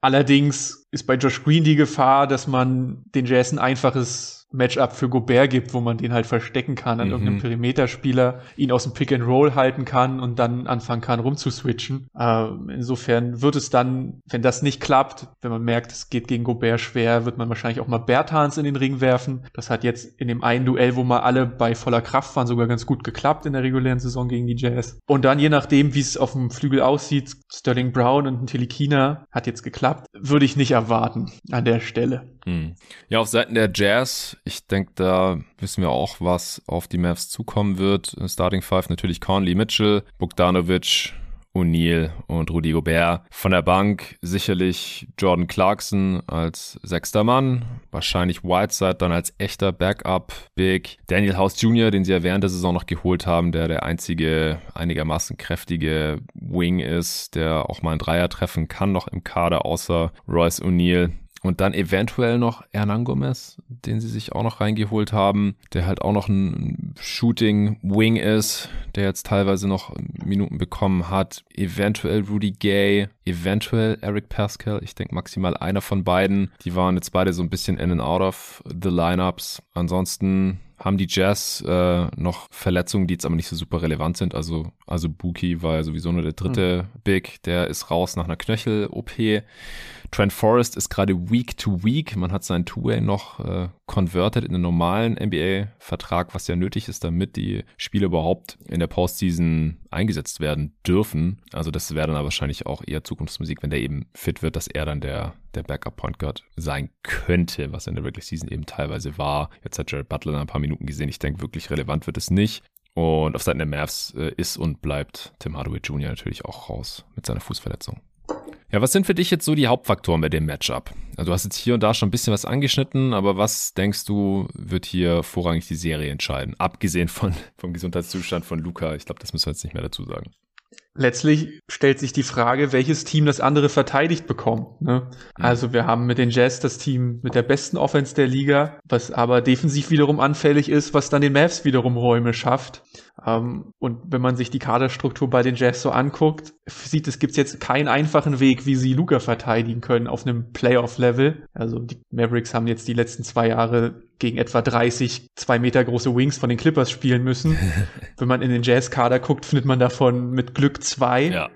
[SPEAKER 4] allerdings ist bei Josh Green die Gefahr, dass man den Jazz ein einfaches Matchup für Gobert gibt, wo man den halt verstecken kann an mhm. irgendeinem Perimeterspieler, ihn aus dem Pick and Roll halten kann und dann anfangen kann rumzuswitchen. Äh, insofern wird es dann, wenn das nicht klappt, wenn man merkt, es geht gegen Gobert schwer, wird man wahrscheinlich auch mal Bertans in den Ring werfen. Das hat jetzt in dem einen Duell, wo mal alle bei voller Kraft waren, sogar ganz gut geklappt in der regulären Saison gegen die Jazz. Und dann je nachdem, wie es auf dem Flügel aussieht, Sterling Brown und ein Telikina hat jetzt geklappt, würde ich nicht erwarten an der Stelle.
[SPEAKER 1] Hm. Ja, auf Seiten der Jazz, ich denke, da wissen wir auch, was auf die Mavs zukommen wird. Starting Five natürlich Conley Mitchell, Bogdanovic, O'Neal und Rudy Gobert. Von der Bank sicherlich Jordan Clarkson als sechster Mann, wahrscheinlich Whiteside dann als echter Backup Big. Daniel House Jr., den sie ja während der Saison noch geholt haben, der der einzige einigermaßen kräftige Wing ist, der auch mal einen Dreier treffen kann noch im Kader, außer Royce O'Neal. Und dann eventuell noch Hernan Gomez, den sie sich auch noch reingeholt haben, der halt auch noch ein Shooting Wing ist, der jetzt teilweise noch Minuten bekommen hat. Eventuell Rudy Gay, eventuell Eric Pascal. Ich denke maximal einer von beiden. Die waren jetzt beide so ein bisschen in and out of the Lineups. Ansonsten haben die Jazz äh, noch Verletzungen, die jetzt aber nicht so super relevant sind. Also, also Buki war ja sowieso nur der dritte mhm. Big, der ist raus nach einer Knöchel-OP. Trent Forrest ist gerade Week to Week. Man hat seinen Two-Way noch äh, converted in einen normalen NBA-Vertrag, was ja nötig ist, damit die Spiele überhaupt in der Postseason eingesetzt werden dürfen. Also das wäre dann wahrscheinlich auch eher Zukunftsmusik, wenn der eben fit wird, dass er dann der, der Backup-Point Guard sein könnte, was in der Regular Season eben teilweise war. Jetzt hat Jared Butler ein paar Minuten gesehen. Ich denke, wirklich relevant wird es nicht. Und auf Seiten der Mavs äh, ist und bleibt Tim Hardaway Jr. natürlich auch raus mit seiner Fußverletzung. Ja, was sind für dich jetzt so die Hauptfaktoren bei dem Matchup? Also du hast jetzt hier und da schon ein bisschen was angeschnitten, aber was denkst du, wird hier vorrangig die Serie entscheiden? Abgesehen von, vom Gesundheitszustand von Luca. Ich glaube, das müssen wir jetzt nicht mehr dazu sagen.
[SPEAKER 4] Letztlich stellt sich die Frage, welches Team das andere verteidigt bekommt. Ne? Mhm. Also wir haben mit den Jazz das Team mit der besten Offense der Liga, was aber defensiv wiederum anfällig ist, was dann den Mavs wiederum Räume schafft. Ähm, und wenn man sich die Kaderstruktur bei den Jazz so anguckt, sieht es gibt jetzt keinen einfachen Weg, wie sie Luca verteidigen können auf einem Playoff-Level. Also die Mavericks haben jetzt die letzten zwei Jahre gegen etwa 30 zwei Meter große Wings von den Clippers spielen müssen. wenn man in den Jazz-Kader guckt, findet man davon mit Glück zwei. Ja.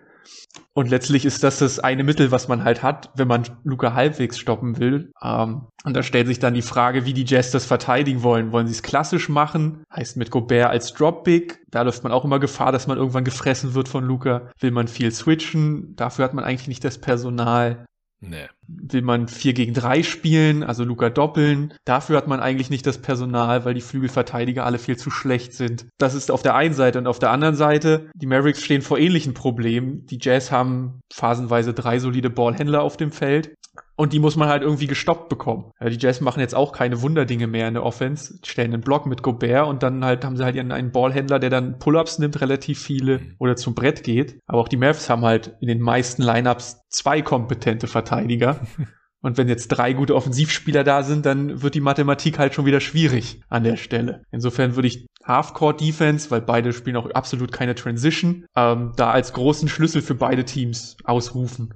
[SPEAKER 4] Und letztlich ist das das eine Mittel, was man halt hat, wenn man Luca halbwegs stoppen will. Ähm, und da stellt sich dann die Frage, wie die Jazz das verteidigen wollen. Wollen sie es klassisch machen? Heißt mit Gobert als Drop-Big. Da läuft man auch immer Gefahr, dass man irgendwann gefressen wird von Luca. Will man viel switchen? Dafür hat man eigentlich nicht das Personal. Nee. Will man 4 gegen 3 spielen, also Luca doppeln? Dafür hat man eigentlich nicht das Personal, weil die Flügelverteidiger alle viel zu schlecht sind. Das ist auf der einen Seite und auf der anderen Seite, die Mavericks stehen vor ähnlichen Problemen. Die Jazz haben phasenweise drei solide Ballhändler auf dem Feld. Und die muss man halt irgendwie gestoppt bekommen. Ja, die Jazz machen jetzt auch keine Wunderdinge mehr in der Offense. Stellen einen Block mit Gobert und dann halt haben sie halt ihren einen Ballhändler, der dann Pull-ups nimmt, relativ viele mhm. oder zum Brett geht. Aber auch die Mavs haben halt in den meisten Lineups zwei kompetente Verteidiger. Und wenn jetzt drei gute Offensivspieler da sind, dann wird die Mathematik halt schon wieder schwierig an der Stelle. Insofern würde ich Halfcourt Defense, weil beide spielen auch absolut keine Transition, ähm, da als großen Schlüssel für beide Teams ausrufen.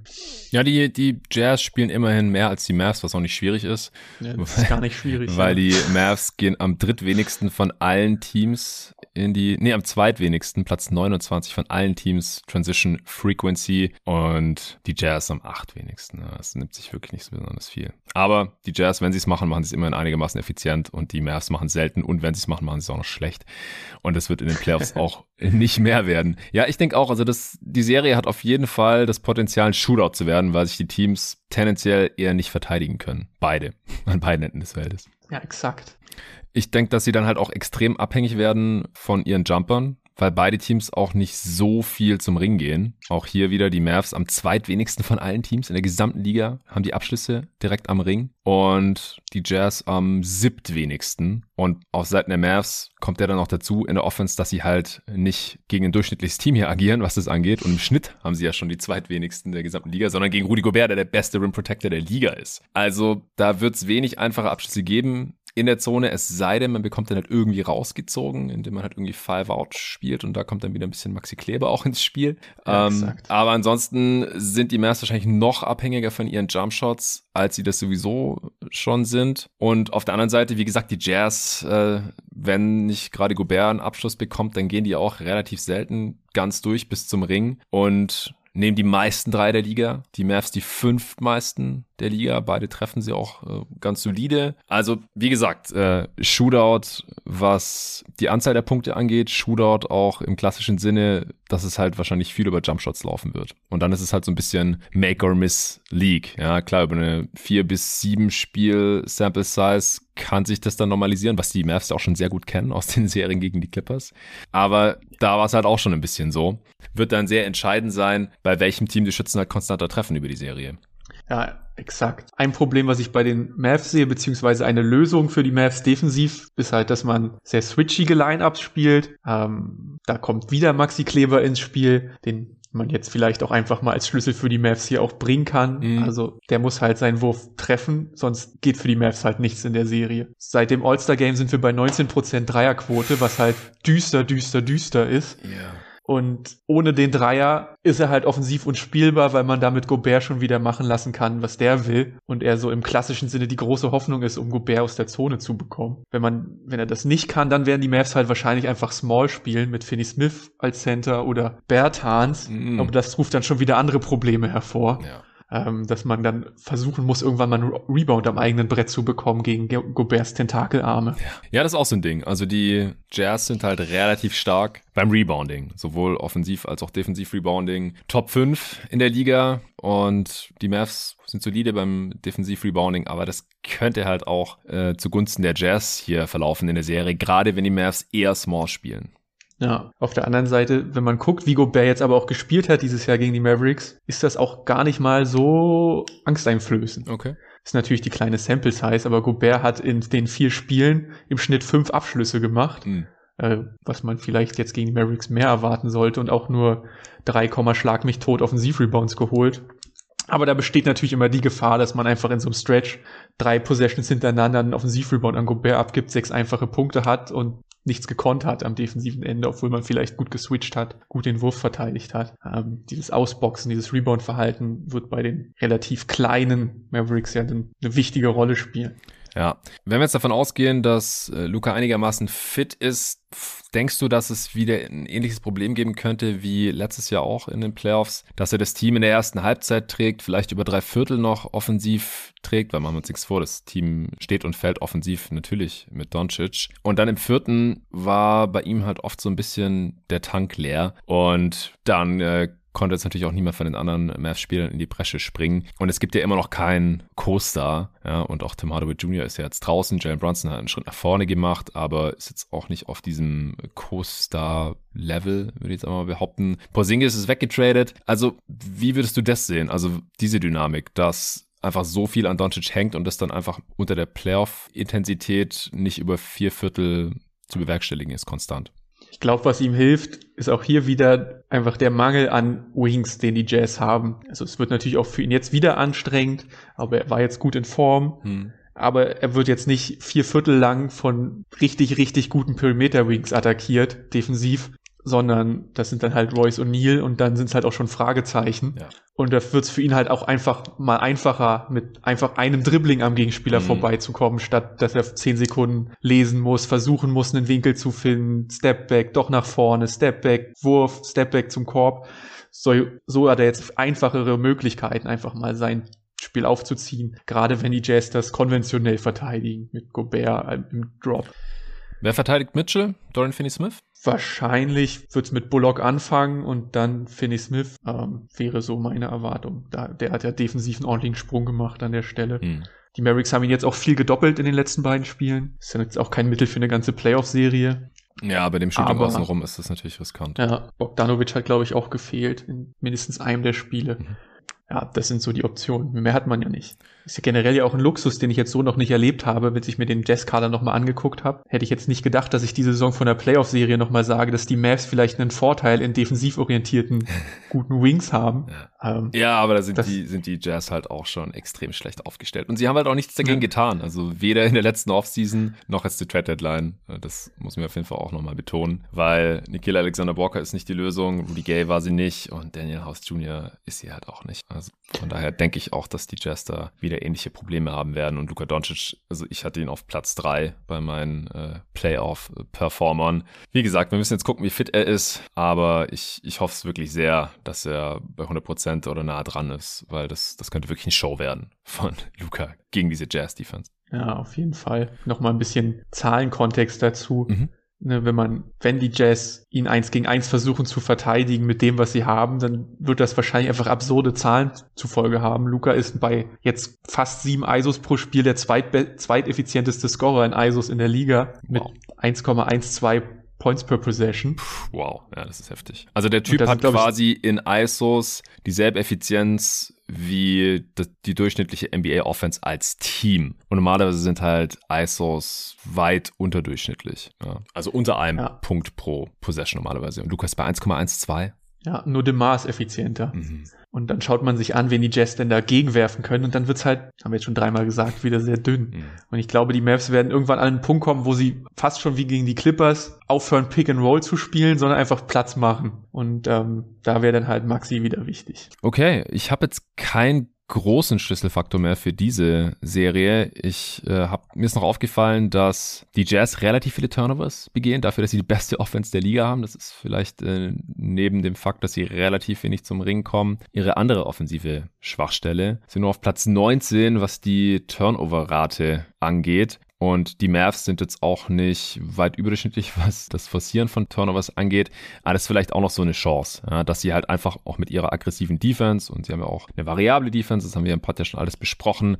[SPEAKER 1] Ja, die, die Jazz spielen immerhin mehr als die Mavs, was auch nicht schwierig ist.
[SPEAKER 4] Ja, das ist gar nicht schwierig.
[SPEAKER 1] weil ja. die Mavs gehen am drittwenigsten von allen Teams in die, nee, am zweitwenigsten, Platz 29 von allen Teams Transition Frequency und die Jazz am achtwenigsten. Das nimmt sich wirklich nicht so besonders viel. Aber die Jazz, wenn sie es machen, machen sie es immerhin einigermaßen effizient und die Mavs machen es selten und wenn sie es machen, machen sie es auch noch schlecht. Und das wird in den Playoffs auch nicht mehr werden. Ja, ich denke auch, also das, die Serie hat auf jeden Fall das Potenzial, ein Shootout zu werden, weil sich die Teams tendenziell eher nicht verteidigen können. Beide. An beiden Enden des Feldes.
[SPEAKER 4] Ja, exakt.
[SPEAKER 1] Ich denke, dass sie dann halt auch extrem abhängig werden von ihren Jumpern weil beide Teams auch nicht so viel zum Ring gehen. Auch hier wieder die Mavs am zweitwenigsten von allen Teams in der gesamten Liga haben die Abschlüsse direkt am Ring und die Jazz am siebtwenigsten. Und auf Seiten der Mavs kommt der dann noch dazu in der Offense, dass sie halt nicht gegen ein durchschnittliches Team hier agieren, was das angeht. Und im Schnitt haben sie ja schon die zweitwenigsten der gesamten Liga, sondern gegen Rudy Gobert, der der beste Rim Protector der Liga ist. Also da wird es wenig einfache Abschlüsse geben in der Zone, es sei denn, man bekommt dann halt irgendwie rausgezogen, indem man halt irgendwie Five Out spielt und da kommt dann wieder ein bisschen Maxi Kleber auch ins Spiel. Ja, ähm, aber ansonsten sind die Mavs wahrscheinlich noch abhängiger von ihren Jumpshots, als sie das sowieso schon sind. Und auf der anderen Seite, wie gesagt, die Jazz, äh, wenn nicht gerade Gobert einen Abschluss bekommt, dann gehen die auch relativ selten ganz durch bis zum Ring. Und nehmen die meisten drei der Liga, die Mavs die fünf meisten der Liga. Beide treffen sie auch äh, ganz solide. Also, wie gesagt, äh, Shootout, was die Anzahl der Punkte angeht, Shootout auch im klassischen Sinne, dass es halt wahrscheinlich viel über Jumpshots laufen wird. Und dann ist es halt so ein bisschen Make or Miss League. Ja, klar, über eine vier bis sieben Spiel Sample Size kann sich das dann normalisieren, was die Mavs auch schon sehr gut kennen aus den Serien gegen die Clippers. Aber da war es halt auch schon ein bisschen so. Wird dann sehr entscheidend sein, bei welchem Team die Schützen halt konstanter treffen über die Serie.
[SPEAKER 4] Ja, exakt. Ein Problem, was ich bei den Mavs sehe, beziehungsweise eine Lösung für die Mavs defensiv, ist halt, dass man sehr switchige Line-Ups spielt. Ähm, da kommt wieder Maxi Kleber ins Spiel, den man jetzt vielleicht auch einfach mal als Schlüssel für die Mavs hier auch bringen kann. Mhm. Also der muss halt seinen Wurf treffen, sonst geht für die Mavs halt nichts in der Serie. Seit dem All-Star-Game sind wir bei 19% Dreierquote, was halt düster, düster, düster ist.
[SPEAKER 1] Ja.
[SPEAKER 4] Und ohne den Dreier ist er halt offensiv unspielbar, weil man damit Gobert schon wieder machen lassen kann, was der will. Und er so im klassischen Sinne die große Hoffnung ist, um Gobert aus der Zone zu bekommen. Wenn man, wenn er das nicht kann, dann werden die Mavs halt wahrscheinlich einfach Small spielen mit Finney Smith als Center oder Bertans. Mhm. Aber das ruft dann schon wieder andere Probleme hervor. Ja ähm, dass man dann versuchen muss, irgendwann mal einen Rebound am eigenen Brett zu bekommen gegen Goberts Tentakelarme.
[SPEAKER 1] Ja, das ist auch so ein Ding. Also die Jazz sind halt relativ stark beim Rebounding, sowohl offensiv als auch defensiv Rebounding. Top 5 in der Liga und die Mavs sind solide beim Defensiv Rebounding, aber das könnte halt auch äh, zugunsten der Jazz hier verlaufen in der Serie, gerade wenn die Mavs eher small spielen.
[SPEAKER 4] Ja, auf der anderen Seite, wenn man guckt, wie Gobert jetzt aber auch gespielt hat dieses Jahr gegen die Mavericks, ist das auch gar nicht mal so angsteinflößend.
[SPEAKER 1] Okay.
[SPEAKER 4] Ist natürlich die kleine Sample Size, aber Gobert hat in den vier Spielen im Schnitt fünf Abschlüsse gemacht, mhm. äh, was man vielleicht jetzt gegen die Mavericks mehr erwarten sollte und auch nur drei Schlag mich tot Offensivrebounds geholt. Aber da besteht natürlich immer die Gefahr, dass man einfach in so einem Stretch drei Possessions hintereinander einen Offensivrebound an Gobert abgibt, sechs einfache Punkte hat und nichts gekonnt hat am defensiven Ende, obwohl man vielleicht gut geswitcht hat, gut den Wurf verteidigt hat. Ähm, dieses Ausboxen, dieses Rebound-Verhalten wird bei den relativ kleinen Mavericks ja eine wichtige Rolle spielen.
[SPEAKER 1] Ja, wenn wir jetzt davon ausgehen, dass äh, Luca einigermaßen fit ist, denkst du, dass es wieder ein ähnliches Problem geben könnte wie letztes Jahr auch in den Playoffs, dass er das Team in der ersten Halbzeit trägt, vielleicht über drei Viertel noch offensiv trägt, weil man uns nichts vor, das Team steht und fällt offensiv natürlich mit Doncic. Und dann im vierten war bei ihm halt oft so ein bisschen der Tank leer. Und dann äh, konnte jetzt natürlich auch niemand von den anderen Mavs-Spielern in die Bresche springen. Und es gibt ja immer noch keinen Co-Star. Ja, und auch Tim Hardaway Jr. ist ja jetzt draußen. Jalen Brunson hat einen Schritt nach vorne gemacht, aber ist jetzt auch nicht auf diesem Co-Star-Level, würde ich jetzt einmal behaupten. Porzingis ist weggetradet. Also, wie würdest du das sehen? Also, diese Dynamik, dass einfach so viel an Doncic hängt und das dann einfach unter der Playoff-Intensität nicht über vier Viertel zu bewerkstelligen ist, konstant.
[SPEAKER 4] Ich glaube, was ihm hilft, ist auch hier wieder einfach der Mangel an Wings, den die Jazz haben. Also es wird natürlich auch für ihn jetzt wieder anstrengend, aber er war jetzt gut in Form. Hm. Aber er wird jetzt nicht vier Viertel lang von richtig, richtig guten Perimeter-Wings attackiert, defensiv, sondern das sind dann halt Royce O'Neill und dann sind es halt auch schon Fragezeichen. Ja. Und da wird es für ihn halt auch einfach mal einfacher, mit einfach einem Dribbling am Gegenspieler mhm. vorbeizukommen, statt dass er zehn Sekunden lesen muss, versuchen muss, einen Winkel zu finden, Stepback, doch nach vorne, Stepback, Wurf, Stepback zum Korb. So, so hat er jetzt einfachere Möglichkeiten, einfach mal sein Spiel aufzuziehen, gerade wenn die Jazz das konventionell verteidigen, mit Gobert im Drop.
[SPEAKER 1] Wer verteidigt Mitchell? Dorian Finney-Smith?
[SPEAKER 4] Wahrscheinlich wird's mit Bullock anfangen und dann Finney-Smith ähm, wäre so meine Erwartung. Da, der hat ja defensiv einen ordentlichen Sprung gemacht an der Stelle. Hm. Die Mavericks haben ihn jetzt auch viel gedoppelt in den letzten beiden Spielen. Ist ja jetzt auch kein Mittel für eine ganze Playoff-Serie.
[SPEAKER 1] Ja, bei dem Shooting außenrum ist das natürlich riskant.
[SPEAKER 4] Ja, Bogdanovic hat, glaube ich, auch gefehlt in mindestens einem der Spiele. Mhm ja, das sind so die Optionen. Mehr hat man ja nicht. Ist ja generell ja auch ein Luxus, den ich jetzt so noch nicht erlebt habe, wenn ich mir den Jazz-Kader nochmal angeguckt habe. Hätte ich jetzt nicht gedacht, dass ich diese Saison von der Playoff-Serie nochmal sage, dass die Mavs vielleicht einen Vorteil in defensiv orientierten guten Wings haben.
[SPEAKER 1] Ja, ähm, ja aber da sind die, sind die Jazz halt auch schon extrem schlecht aufgestellt. Und sie haben halt auch nichts dagegen ja. getan. Also weder in der letzten Offseason noch jetzt die Trade-Deadline. Das muss man auf jeden Fall auch nochmal betonen, weil Nikhil Alexander Walker ist nicht die Lösung, Rudy Gay war sie nicht und Daniel House Jr. ist sie halt auch nicht. Also von daher denke ich auch, dass die Jazz da wieder ähnliche Probleme haben werden. Und Luka Doncic, also ich hatte ihn auf Platz drei bei meinen äh, Playoff-Performern. Wie gesagt, wir müssen jetzt gucken, wie fit er ist. Aber ich, ich hoffe es wirklich sehr, dass er bei 100% oder nah dran ist, weil das, das könnte wirklich eine Show werden von Luka gegen diese Jazz-Defense.
[SPEAKER 4] Ja, auf jeden Fall. Nochmal ein bisschen Zahlenkontext dazu. Mhm. Ne, wenn man, wenn die Jazz ihn eins gegen eins versuchen zu verteidigen mit dem, was sie haben, dann wird das wahrscheinlich einfach absurde Zahlen zufolge haben. Luca ist bei jetzt fast sieben ISOs pro Spiel der zweit zweiteffizienteste Scorer in ISOs in der Liga mit wow. 1,12 Points per Possession.
[SPEAKER 1] Wow, ja, das ist heftig. Also der Typ hat quasi in ISOs dieselbe Effizienz wie die durchschnittliche NBA Offense als Team. Und normalerweise sind halt ISOs weit unterdurchschnittlich. Ja. Also unter einem ja. Punkt pro Possession normalerweise. Und Lukas bei 1,12.
[SPEAKER 4] Ja, nur dem Maß effizienter. Mhm. Und dann schaut man sich an, wen die Jazz denn dagegen werfen können. Und dann wird's halt, haben wir jetzt schon dreimal gesagt, wieder sehr dünn. Mhm. Und ich glaube, die Mavs werden irgendwann an einen Punkt kommen, wo sie fast schon wie gegen die Clippers aufhören, Pick and Roll zu spielen, sondern einfach Platz machen. Und ähm, da wäre dann halt Maxi wieder wichtig.
[SPEAKER 1] Okay, ich habe jetzt kein großen Schlüsselfaktor mehr für diese Serie. Ich äh, hab, mir ist noch aufgefallen, dass die Jazz relativ viele Turnovers begehen, dafür, dass sie die beste Offense der Liga haben. Das ist vielleicht äh, neben dem Fakt, dass sie relativ wenig zum Ring kommen, ihre andere offensive Schwachstelle. Sie sind nur auf Platz 19, was die Turnover-Rate angeht. Und die Mavs sind jetzt auch nicht weit überdurchschnittlich, was das Forcieren von Turnovers angeht. Aber das ist vielleicht auch noch so eine Chance, ja, dass sie halt einfach auch mit ihrer aggressiven Defense und sie haben ja auch eine variable Defense, das haben wir im Pod ja schon alles besprochen,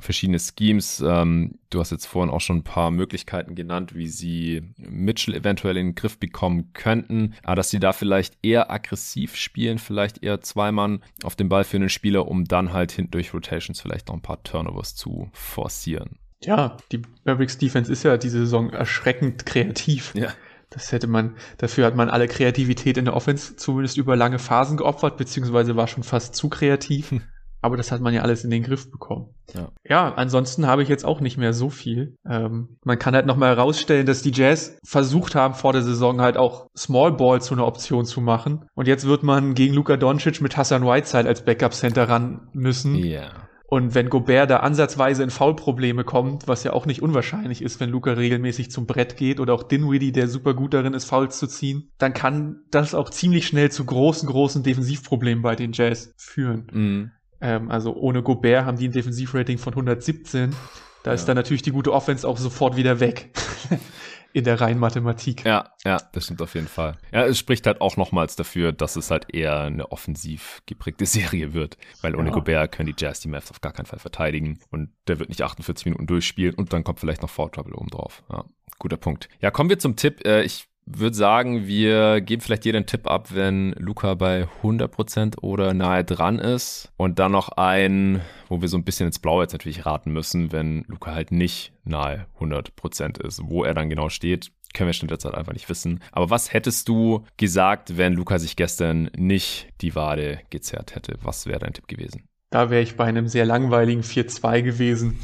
[SPEAKER 1] verschiedene Schemes. Ähm, du hast jetzt vorhin auch schon ein paar Möglichkeiten genannt, wie sie Mitchell eventuell in den Griff bekommen könnten. Aber dass sie da vielleicht eher aggressiv spielen, vielleicht eher zwei Mann auf den Ball für einen Spieler, um dann halt hinten durch Rotations vielleicht noch ein paar Turnovers zu forcieren.
[SPEAKER 4] Ja, die Mavericks Defense ist ja diese Saison erschreckend kreativ. Ja. Das hätte man, dafür hat man alle Kreativität in der Offense zumindest über lange Phasen geopfert, beziehungsweise war schon fast zu kreativ. Hm. Aber das hat man ja alles in den Griff bekommen. Ja, ja ansonsten habe ich jetzt auch nicht mehr so viel. Ähm, man kann halt nochmal herausstellen, dass die Jazz versucht haben, vor der Saison halt auch Small Ball zu einer Option zu machen. Und jetzt wird man gegen Luka Doncic mit Hassan Whiteside als Backup Center ran müssen. Ja. Und wenn Gobert da ansatzweise in Foulprobleme kommt, was ja auch nicht unwahrscheinlich ist, wenn Luca regelmäßig zum Brett geht oder auch Dinwiddie, der super gut darin ist, Fouls zu ziehen, dann kann das auch ziemlich schnell zu großen, großen Defensivproblemen bei den Jazz führen. Mhm. Ähm, also ohne Gobert haben die ein Defensivrating von 117. Da ja. ist dann natürlich die gute Offense auch sofort wieder weg. in der reinen Mathematik.
[SPEAKER 1] Ja, ja, das stimmt auf jeden Fall. Ja, es spricht halt auch nochmals dafür, dass es halt eher eine offensiv geprägte Serie wird, weil ohne ja. Gobert können die Jazz die Mavs auf gar keinen Fall verteidigen und der wird nicht 48 Minuten durchspielen und dann kommt vielleicht noch Foul Trouble oben drauf. Ja, guter Punkt. Ja, kommen wir zum Tipp. Äh, ich würde sagen, wir geben vielleicht jeden Tipp ab, wenn Luca bei 100% oder nahe dran ist. Und dann noch ein, wo wir so ein bisschen ins Blaue jetzt natürlich raten müssen, wenn Luca halt nicht nahe 100% ist. Wo er dann genau steht, können wir schon derzeit einfach nicht wissen. Aber was hättest du gesagt, wenn Luca sich gestern nicht die Wade gezerrt hätte? Was wäre dein Tipp gewesen?
[SPEAKER 4] Da wäre ich bei einem sehr langweiligen 4-2 gewesen.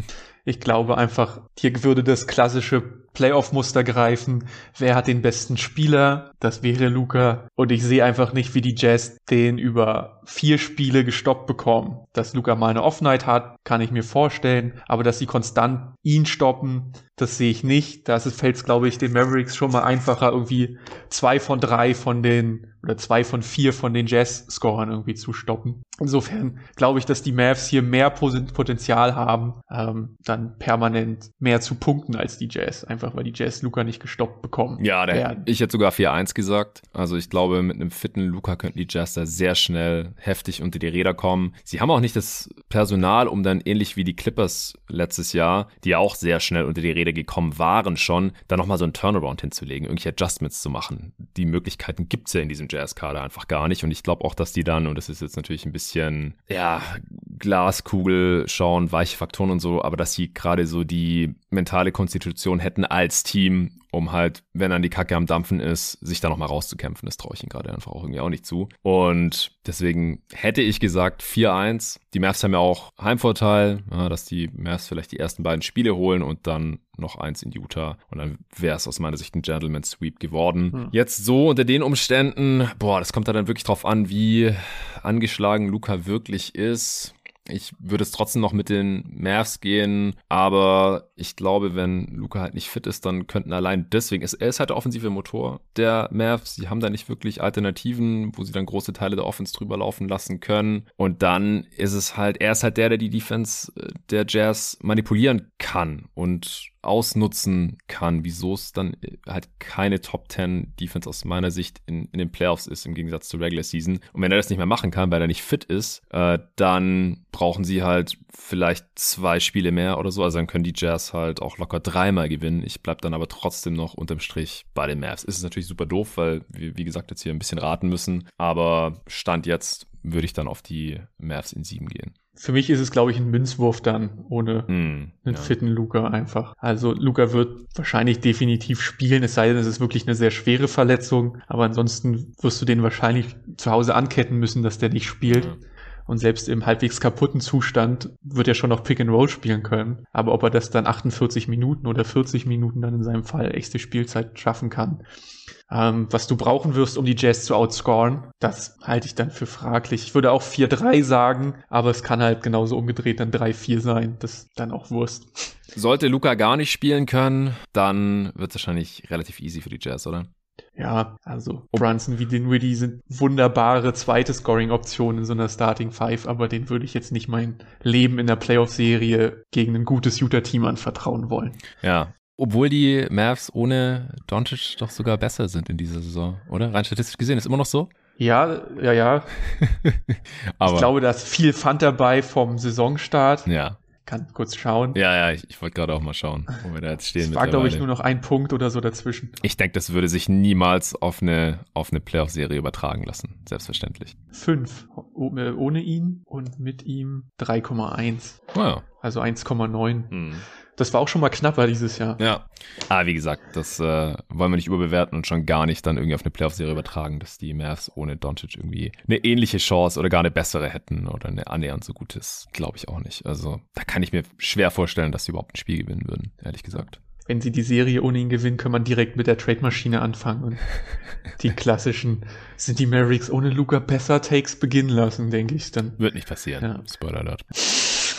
[SPEAKER 4] ich glaube einfach, hier würde das klassische Playoff-Muster greifen. Wer hat den besten Spieler? Das wäre Luca. Und ich sehe einfach nicht, wie die Jazz den über vier Spiele gestoppt bekommen. Dass Luca mal eine Off-Night hat, kann ich mir vorstellen. Aber dass sie konstant ihn stoppen, das sehe ich nicht. Da fällt es, glaube ich, den Mavericks schon mal einfacher, irgendwie zwei von drei von den oder zwei von vier von den Jazz-Scorern irgendwie zu stoppen. Insofern glaube ich, dass die Mavs hier mehr Potenzial haben, ähm, dann permanent mehr zu punkten als die Jazz, einfach weil die Jazz Luca nicht gestoppt bekommen.
[SPEAKER 1] Ja, der, ich hätte sogar 4-1 gesagt. Also ich glaube, mit einem fitten Luca könnten die Jazz da sehr schnell heftig unter die Räder kommen. Sie haben auch nicht das Personal, um dann ähnlich wie die Clippers letztes Jahr, die ja auch sehr schnell unter die Räder gekommen waren schon, da nochmal so einen Turnaround hinzulegen, irgendwelche Adjustments zu machen. Die Möglichkeiten gibt's ja in diesem Jazz-Kader einfach gar nicht. Und ich glaube auch, dass die dann, und das ist jetzt natürlich ein bisschen, ja, Glaskugel schauen, weiche Faktoren und so, aber dass sie gerade so die mentale Konstitution hätten als Team, um halt, wenn dann die Kacke am Dampfen ist, sich da nochmal rauszukämpfen. Das traue ich ihnen gerade einfach auch irgendwie auch nicht zu. Und deswegen hätte ich gesagt 4-1. Die Mavs haben ja auch Heimvorteil, dass die Mavs vielleicht die ersten beiden Spiele holen und dann noch eins in Utah. Und dann wäre es aus meiner Sicht ein Gentleman Sweep geworden. Hm. Jetzt so unter den Umständen, boah, das kommt da dann wirklich drauf an, wie angeschlagen Luca wirklich ist. Ich würde es trotzdem noch mit den Mavs gehen, aber ich glaube, wenn Luca halt nicht fit ist, dann könnten allein deswegen, er ist halt der offensive Motor der Mavs. Sie haben da nicht wirklich Alternativen, wo sie dann große Teile der Offense drüber laufen lassen können. Und dann ist es halt, er ist halt der, der die Defense äh, der Jazz manipulieren kann und ausnutzen kann, wieso es dann äh, halt keine Top 10 Defense aus meiner Sicht in, in den Playoffs ist, im Gegensatz zur Regular Season. Und wenn er das nicht mehr machen kann, weil er nicht fit ist, äh, dann brauchen sie halt vielleicht zwei Spiele mehr oder so. Also dann können die Jazz halt auch locker dreimal gewinnen. Ich bleib dann aber trotzdem noch unterm Strich bei den Mavs. Ist es natürlich super doof, weil wir, wie gesagt, jetzt hier ein bisschen raten müssen. Aber Stand jetzt würde ich dann auf die Mavs in sieben gehen.
[SPEAKER 4] Für mich ist es, glaube ich, ein Münzwurf dann, ohne mm, einen ja. fitten Luca einfach. Also Luca wird wahrscheinlich definitiv spielen, es sei denn, es ist wirklich eine sehr schwere Verletzung. Aber ansonsten wirst du den wahrscheinlich zu Hause anketten müssen, dass der nicht spielt. Ja. Und selbst im halbwegs kaputten Zustand wird er schon noch Pick and Roll spielen können. Aber ob er das dann 48 Minuten oder 40 Minuten dann in seinem Fall echte Spielzeit schaffen kann, ähm, was du brauchen wirst, um die Jazz zu outscoren, das halte ich dann für fraglich. Ich würde auch 4-3 sagen, aber es kann halt genauso umgedreht dann 3-4 sein. Das ist dann auch Wurst.
[SPEAKER 1] Sollte Luca gar nicht spielen können, dann wird es wahrscheinlich relativ easy für die Jazz, oder?
[SPEAKER 4] Ja, also Brunson wie Dinwiddie sind wunderbare zweite Scoring-Optionen in so einer Starting Five, aber den würde ich jetzt nicht mein Leben in der Playoff-Serie gegen ein gutes Utah-Team anvertrauen wollen.
[SPEAKER 1] Ja, obwohl die Mavs ohne Doncic doch sogar besser sind in dieser Saison, oder? Rein statistisch gesehen, ist immer noch so?
[SPEAKER 4] Ja, ja, ja. Ich glaube, da ist viel Pfand dabei vom Saisonstart.
[SPEAKER 1] Ja
[SPEAKER 4] kann kurz schauen.
[SPEAKER 1] Ja, ja, ich, ich wollte gerade auch mal schauen, wo wir da jetzt stehen.
[SPEAKER 4] Es war, glaube ich, nur noch ein Punkt oder so dazwischen.
[SPEAKER 1] Ich denke, das würde sich niemals auf eine, auf eine Playoff-Serie übertragen lassen. Selbstverständlich.
[SPEAKER 4] Fünf. Ohne ihn und mit ihm 3,1.
[SPEAKER 1] Oh ja.
[SPEAKER 4] Also 1,9. Hm. Das war auch schon mal knapper dieses Jahr.
[SPEAKER 1] Ja. Aber wie gesagt, das äh, wollen wir nicht überbewerten und schon gar nicht dann irgendwie auf eine Playoff-Serie übertragen, dass die Mavs ohne Doncic irgendwie eine ähnliche Chance oder gar eine bessere hätten oder eine annähernd so gutes, glaube ich auch nicht. Also da kann ich mir schwer vorstellen, dass sie überhaupt ein Spiel gewinnen würden, ehrlich gesagt
[SPEAKER 4] wenn sie die Serie ohne ihn gewinnen, kann man direkt mit der Trade-Maschine anfangen und die klassischen sind die Mavericks ohne Luca besser Takes beginnen lassen, denke ich dann.
[SPEAKER 1] Wird nicht passieren. Ja. Spoiler alert.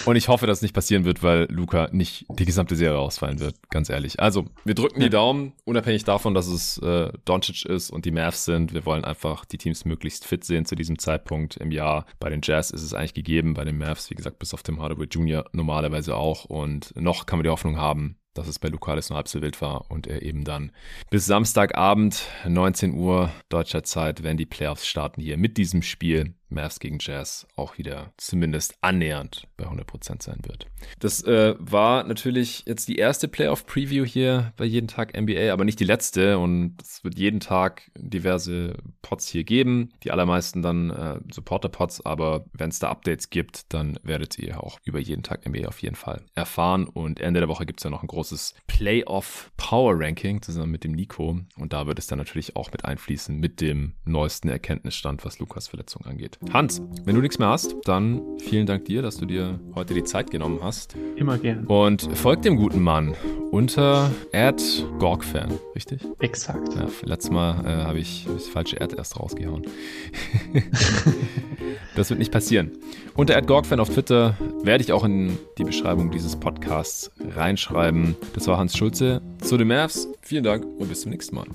[SPEAKER 1] Und ich hoffe, dass es nicht passieren wird, weil Luca nicht die gesamte Serie ausfallen wird, ganz ehrlich. Also, wir drücken die Daumen, unabhängig davon, dass es äh, Doncic ist und die Mavs sind. Wir wollen einfach die Teams möglichst fit sehen zu diesem Zeitpunkt im Jahr. Bei den Jazz ist es eigentlich gegeben, bei den Mavs, wie gesagt, bis auf Tim Hardaway Jr. normalerweise auch. Und noch kann man die Hoffnung haben, dass es bei Lucalis nur halb so wild war und er eben dann bis Samstagabend 19 Uhr deutscher Zeit, wenn die Playoffs starten hier mit diesem Spiel Mavs gegen Jazz auch wieder zumindest annähernd bei 100% sein wird. Das äh, war natürlich jetzt die erste Playoff-Preview hier bei Jeden Tag NBA, aber nicht die letzte. Und es wird jeden Tag diverse Pots hier geben, die allermeisten dann äh, Supporter-Pots, aber wenn es da Updates gibt, dann werdet ihr auch über Jeden Tag NBA auf jeden Fall erfahren. Und Ende der Woche gibt es ja noch ein großes Playoff-Power-Ranking zusammen mit dem Nico. Und da wird es dann natürlich auch mit einfließen mit dem neuesten Erkenntnisstand, was Lukas Verletzung angeht. Hans, wenn du nichts mehr hast, dann vielen Dank dir, dass du dir heute die Zeit genommen hast.
[SPEAKER 4] Immer gern.
[SPEAKER 1] Und folgt dem guten Mann unter GorgFan, richtig?
[SPEAKER 4] Exakt.
[SPEAKER 1] Ja, letztes Mal äh, habe ich, hab ich das falsche Ad erst rausgehauen. das wird nicht passieren. Unter GorgFan auf Twitter werde ich auch in die Beschreibung dieses Podcasts reinschreiben. Das war Hans Schulze zu den Mavs. Vielen Dank und bis zum nächsten Mal.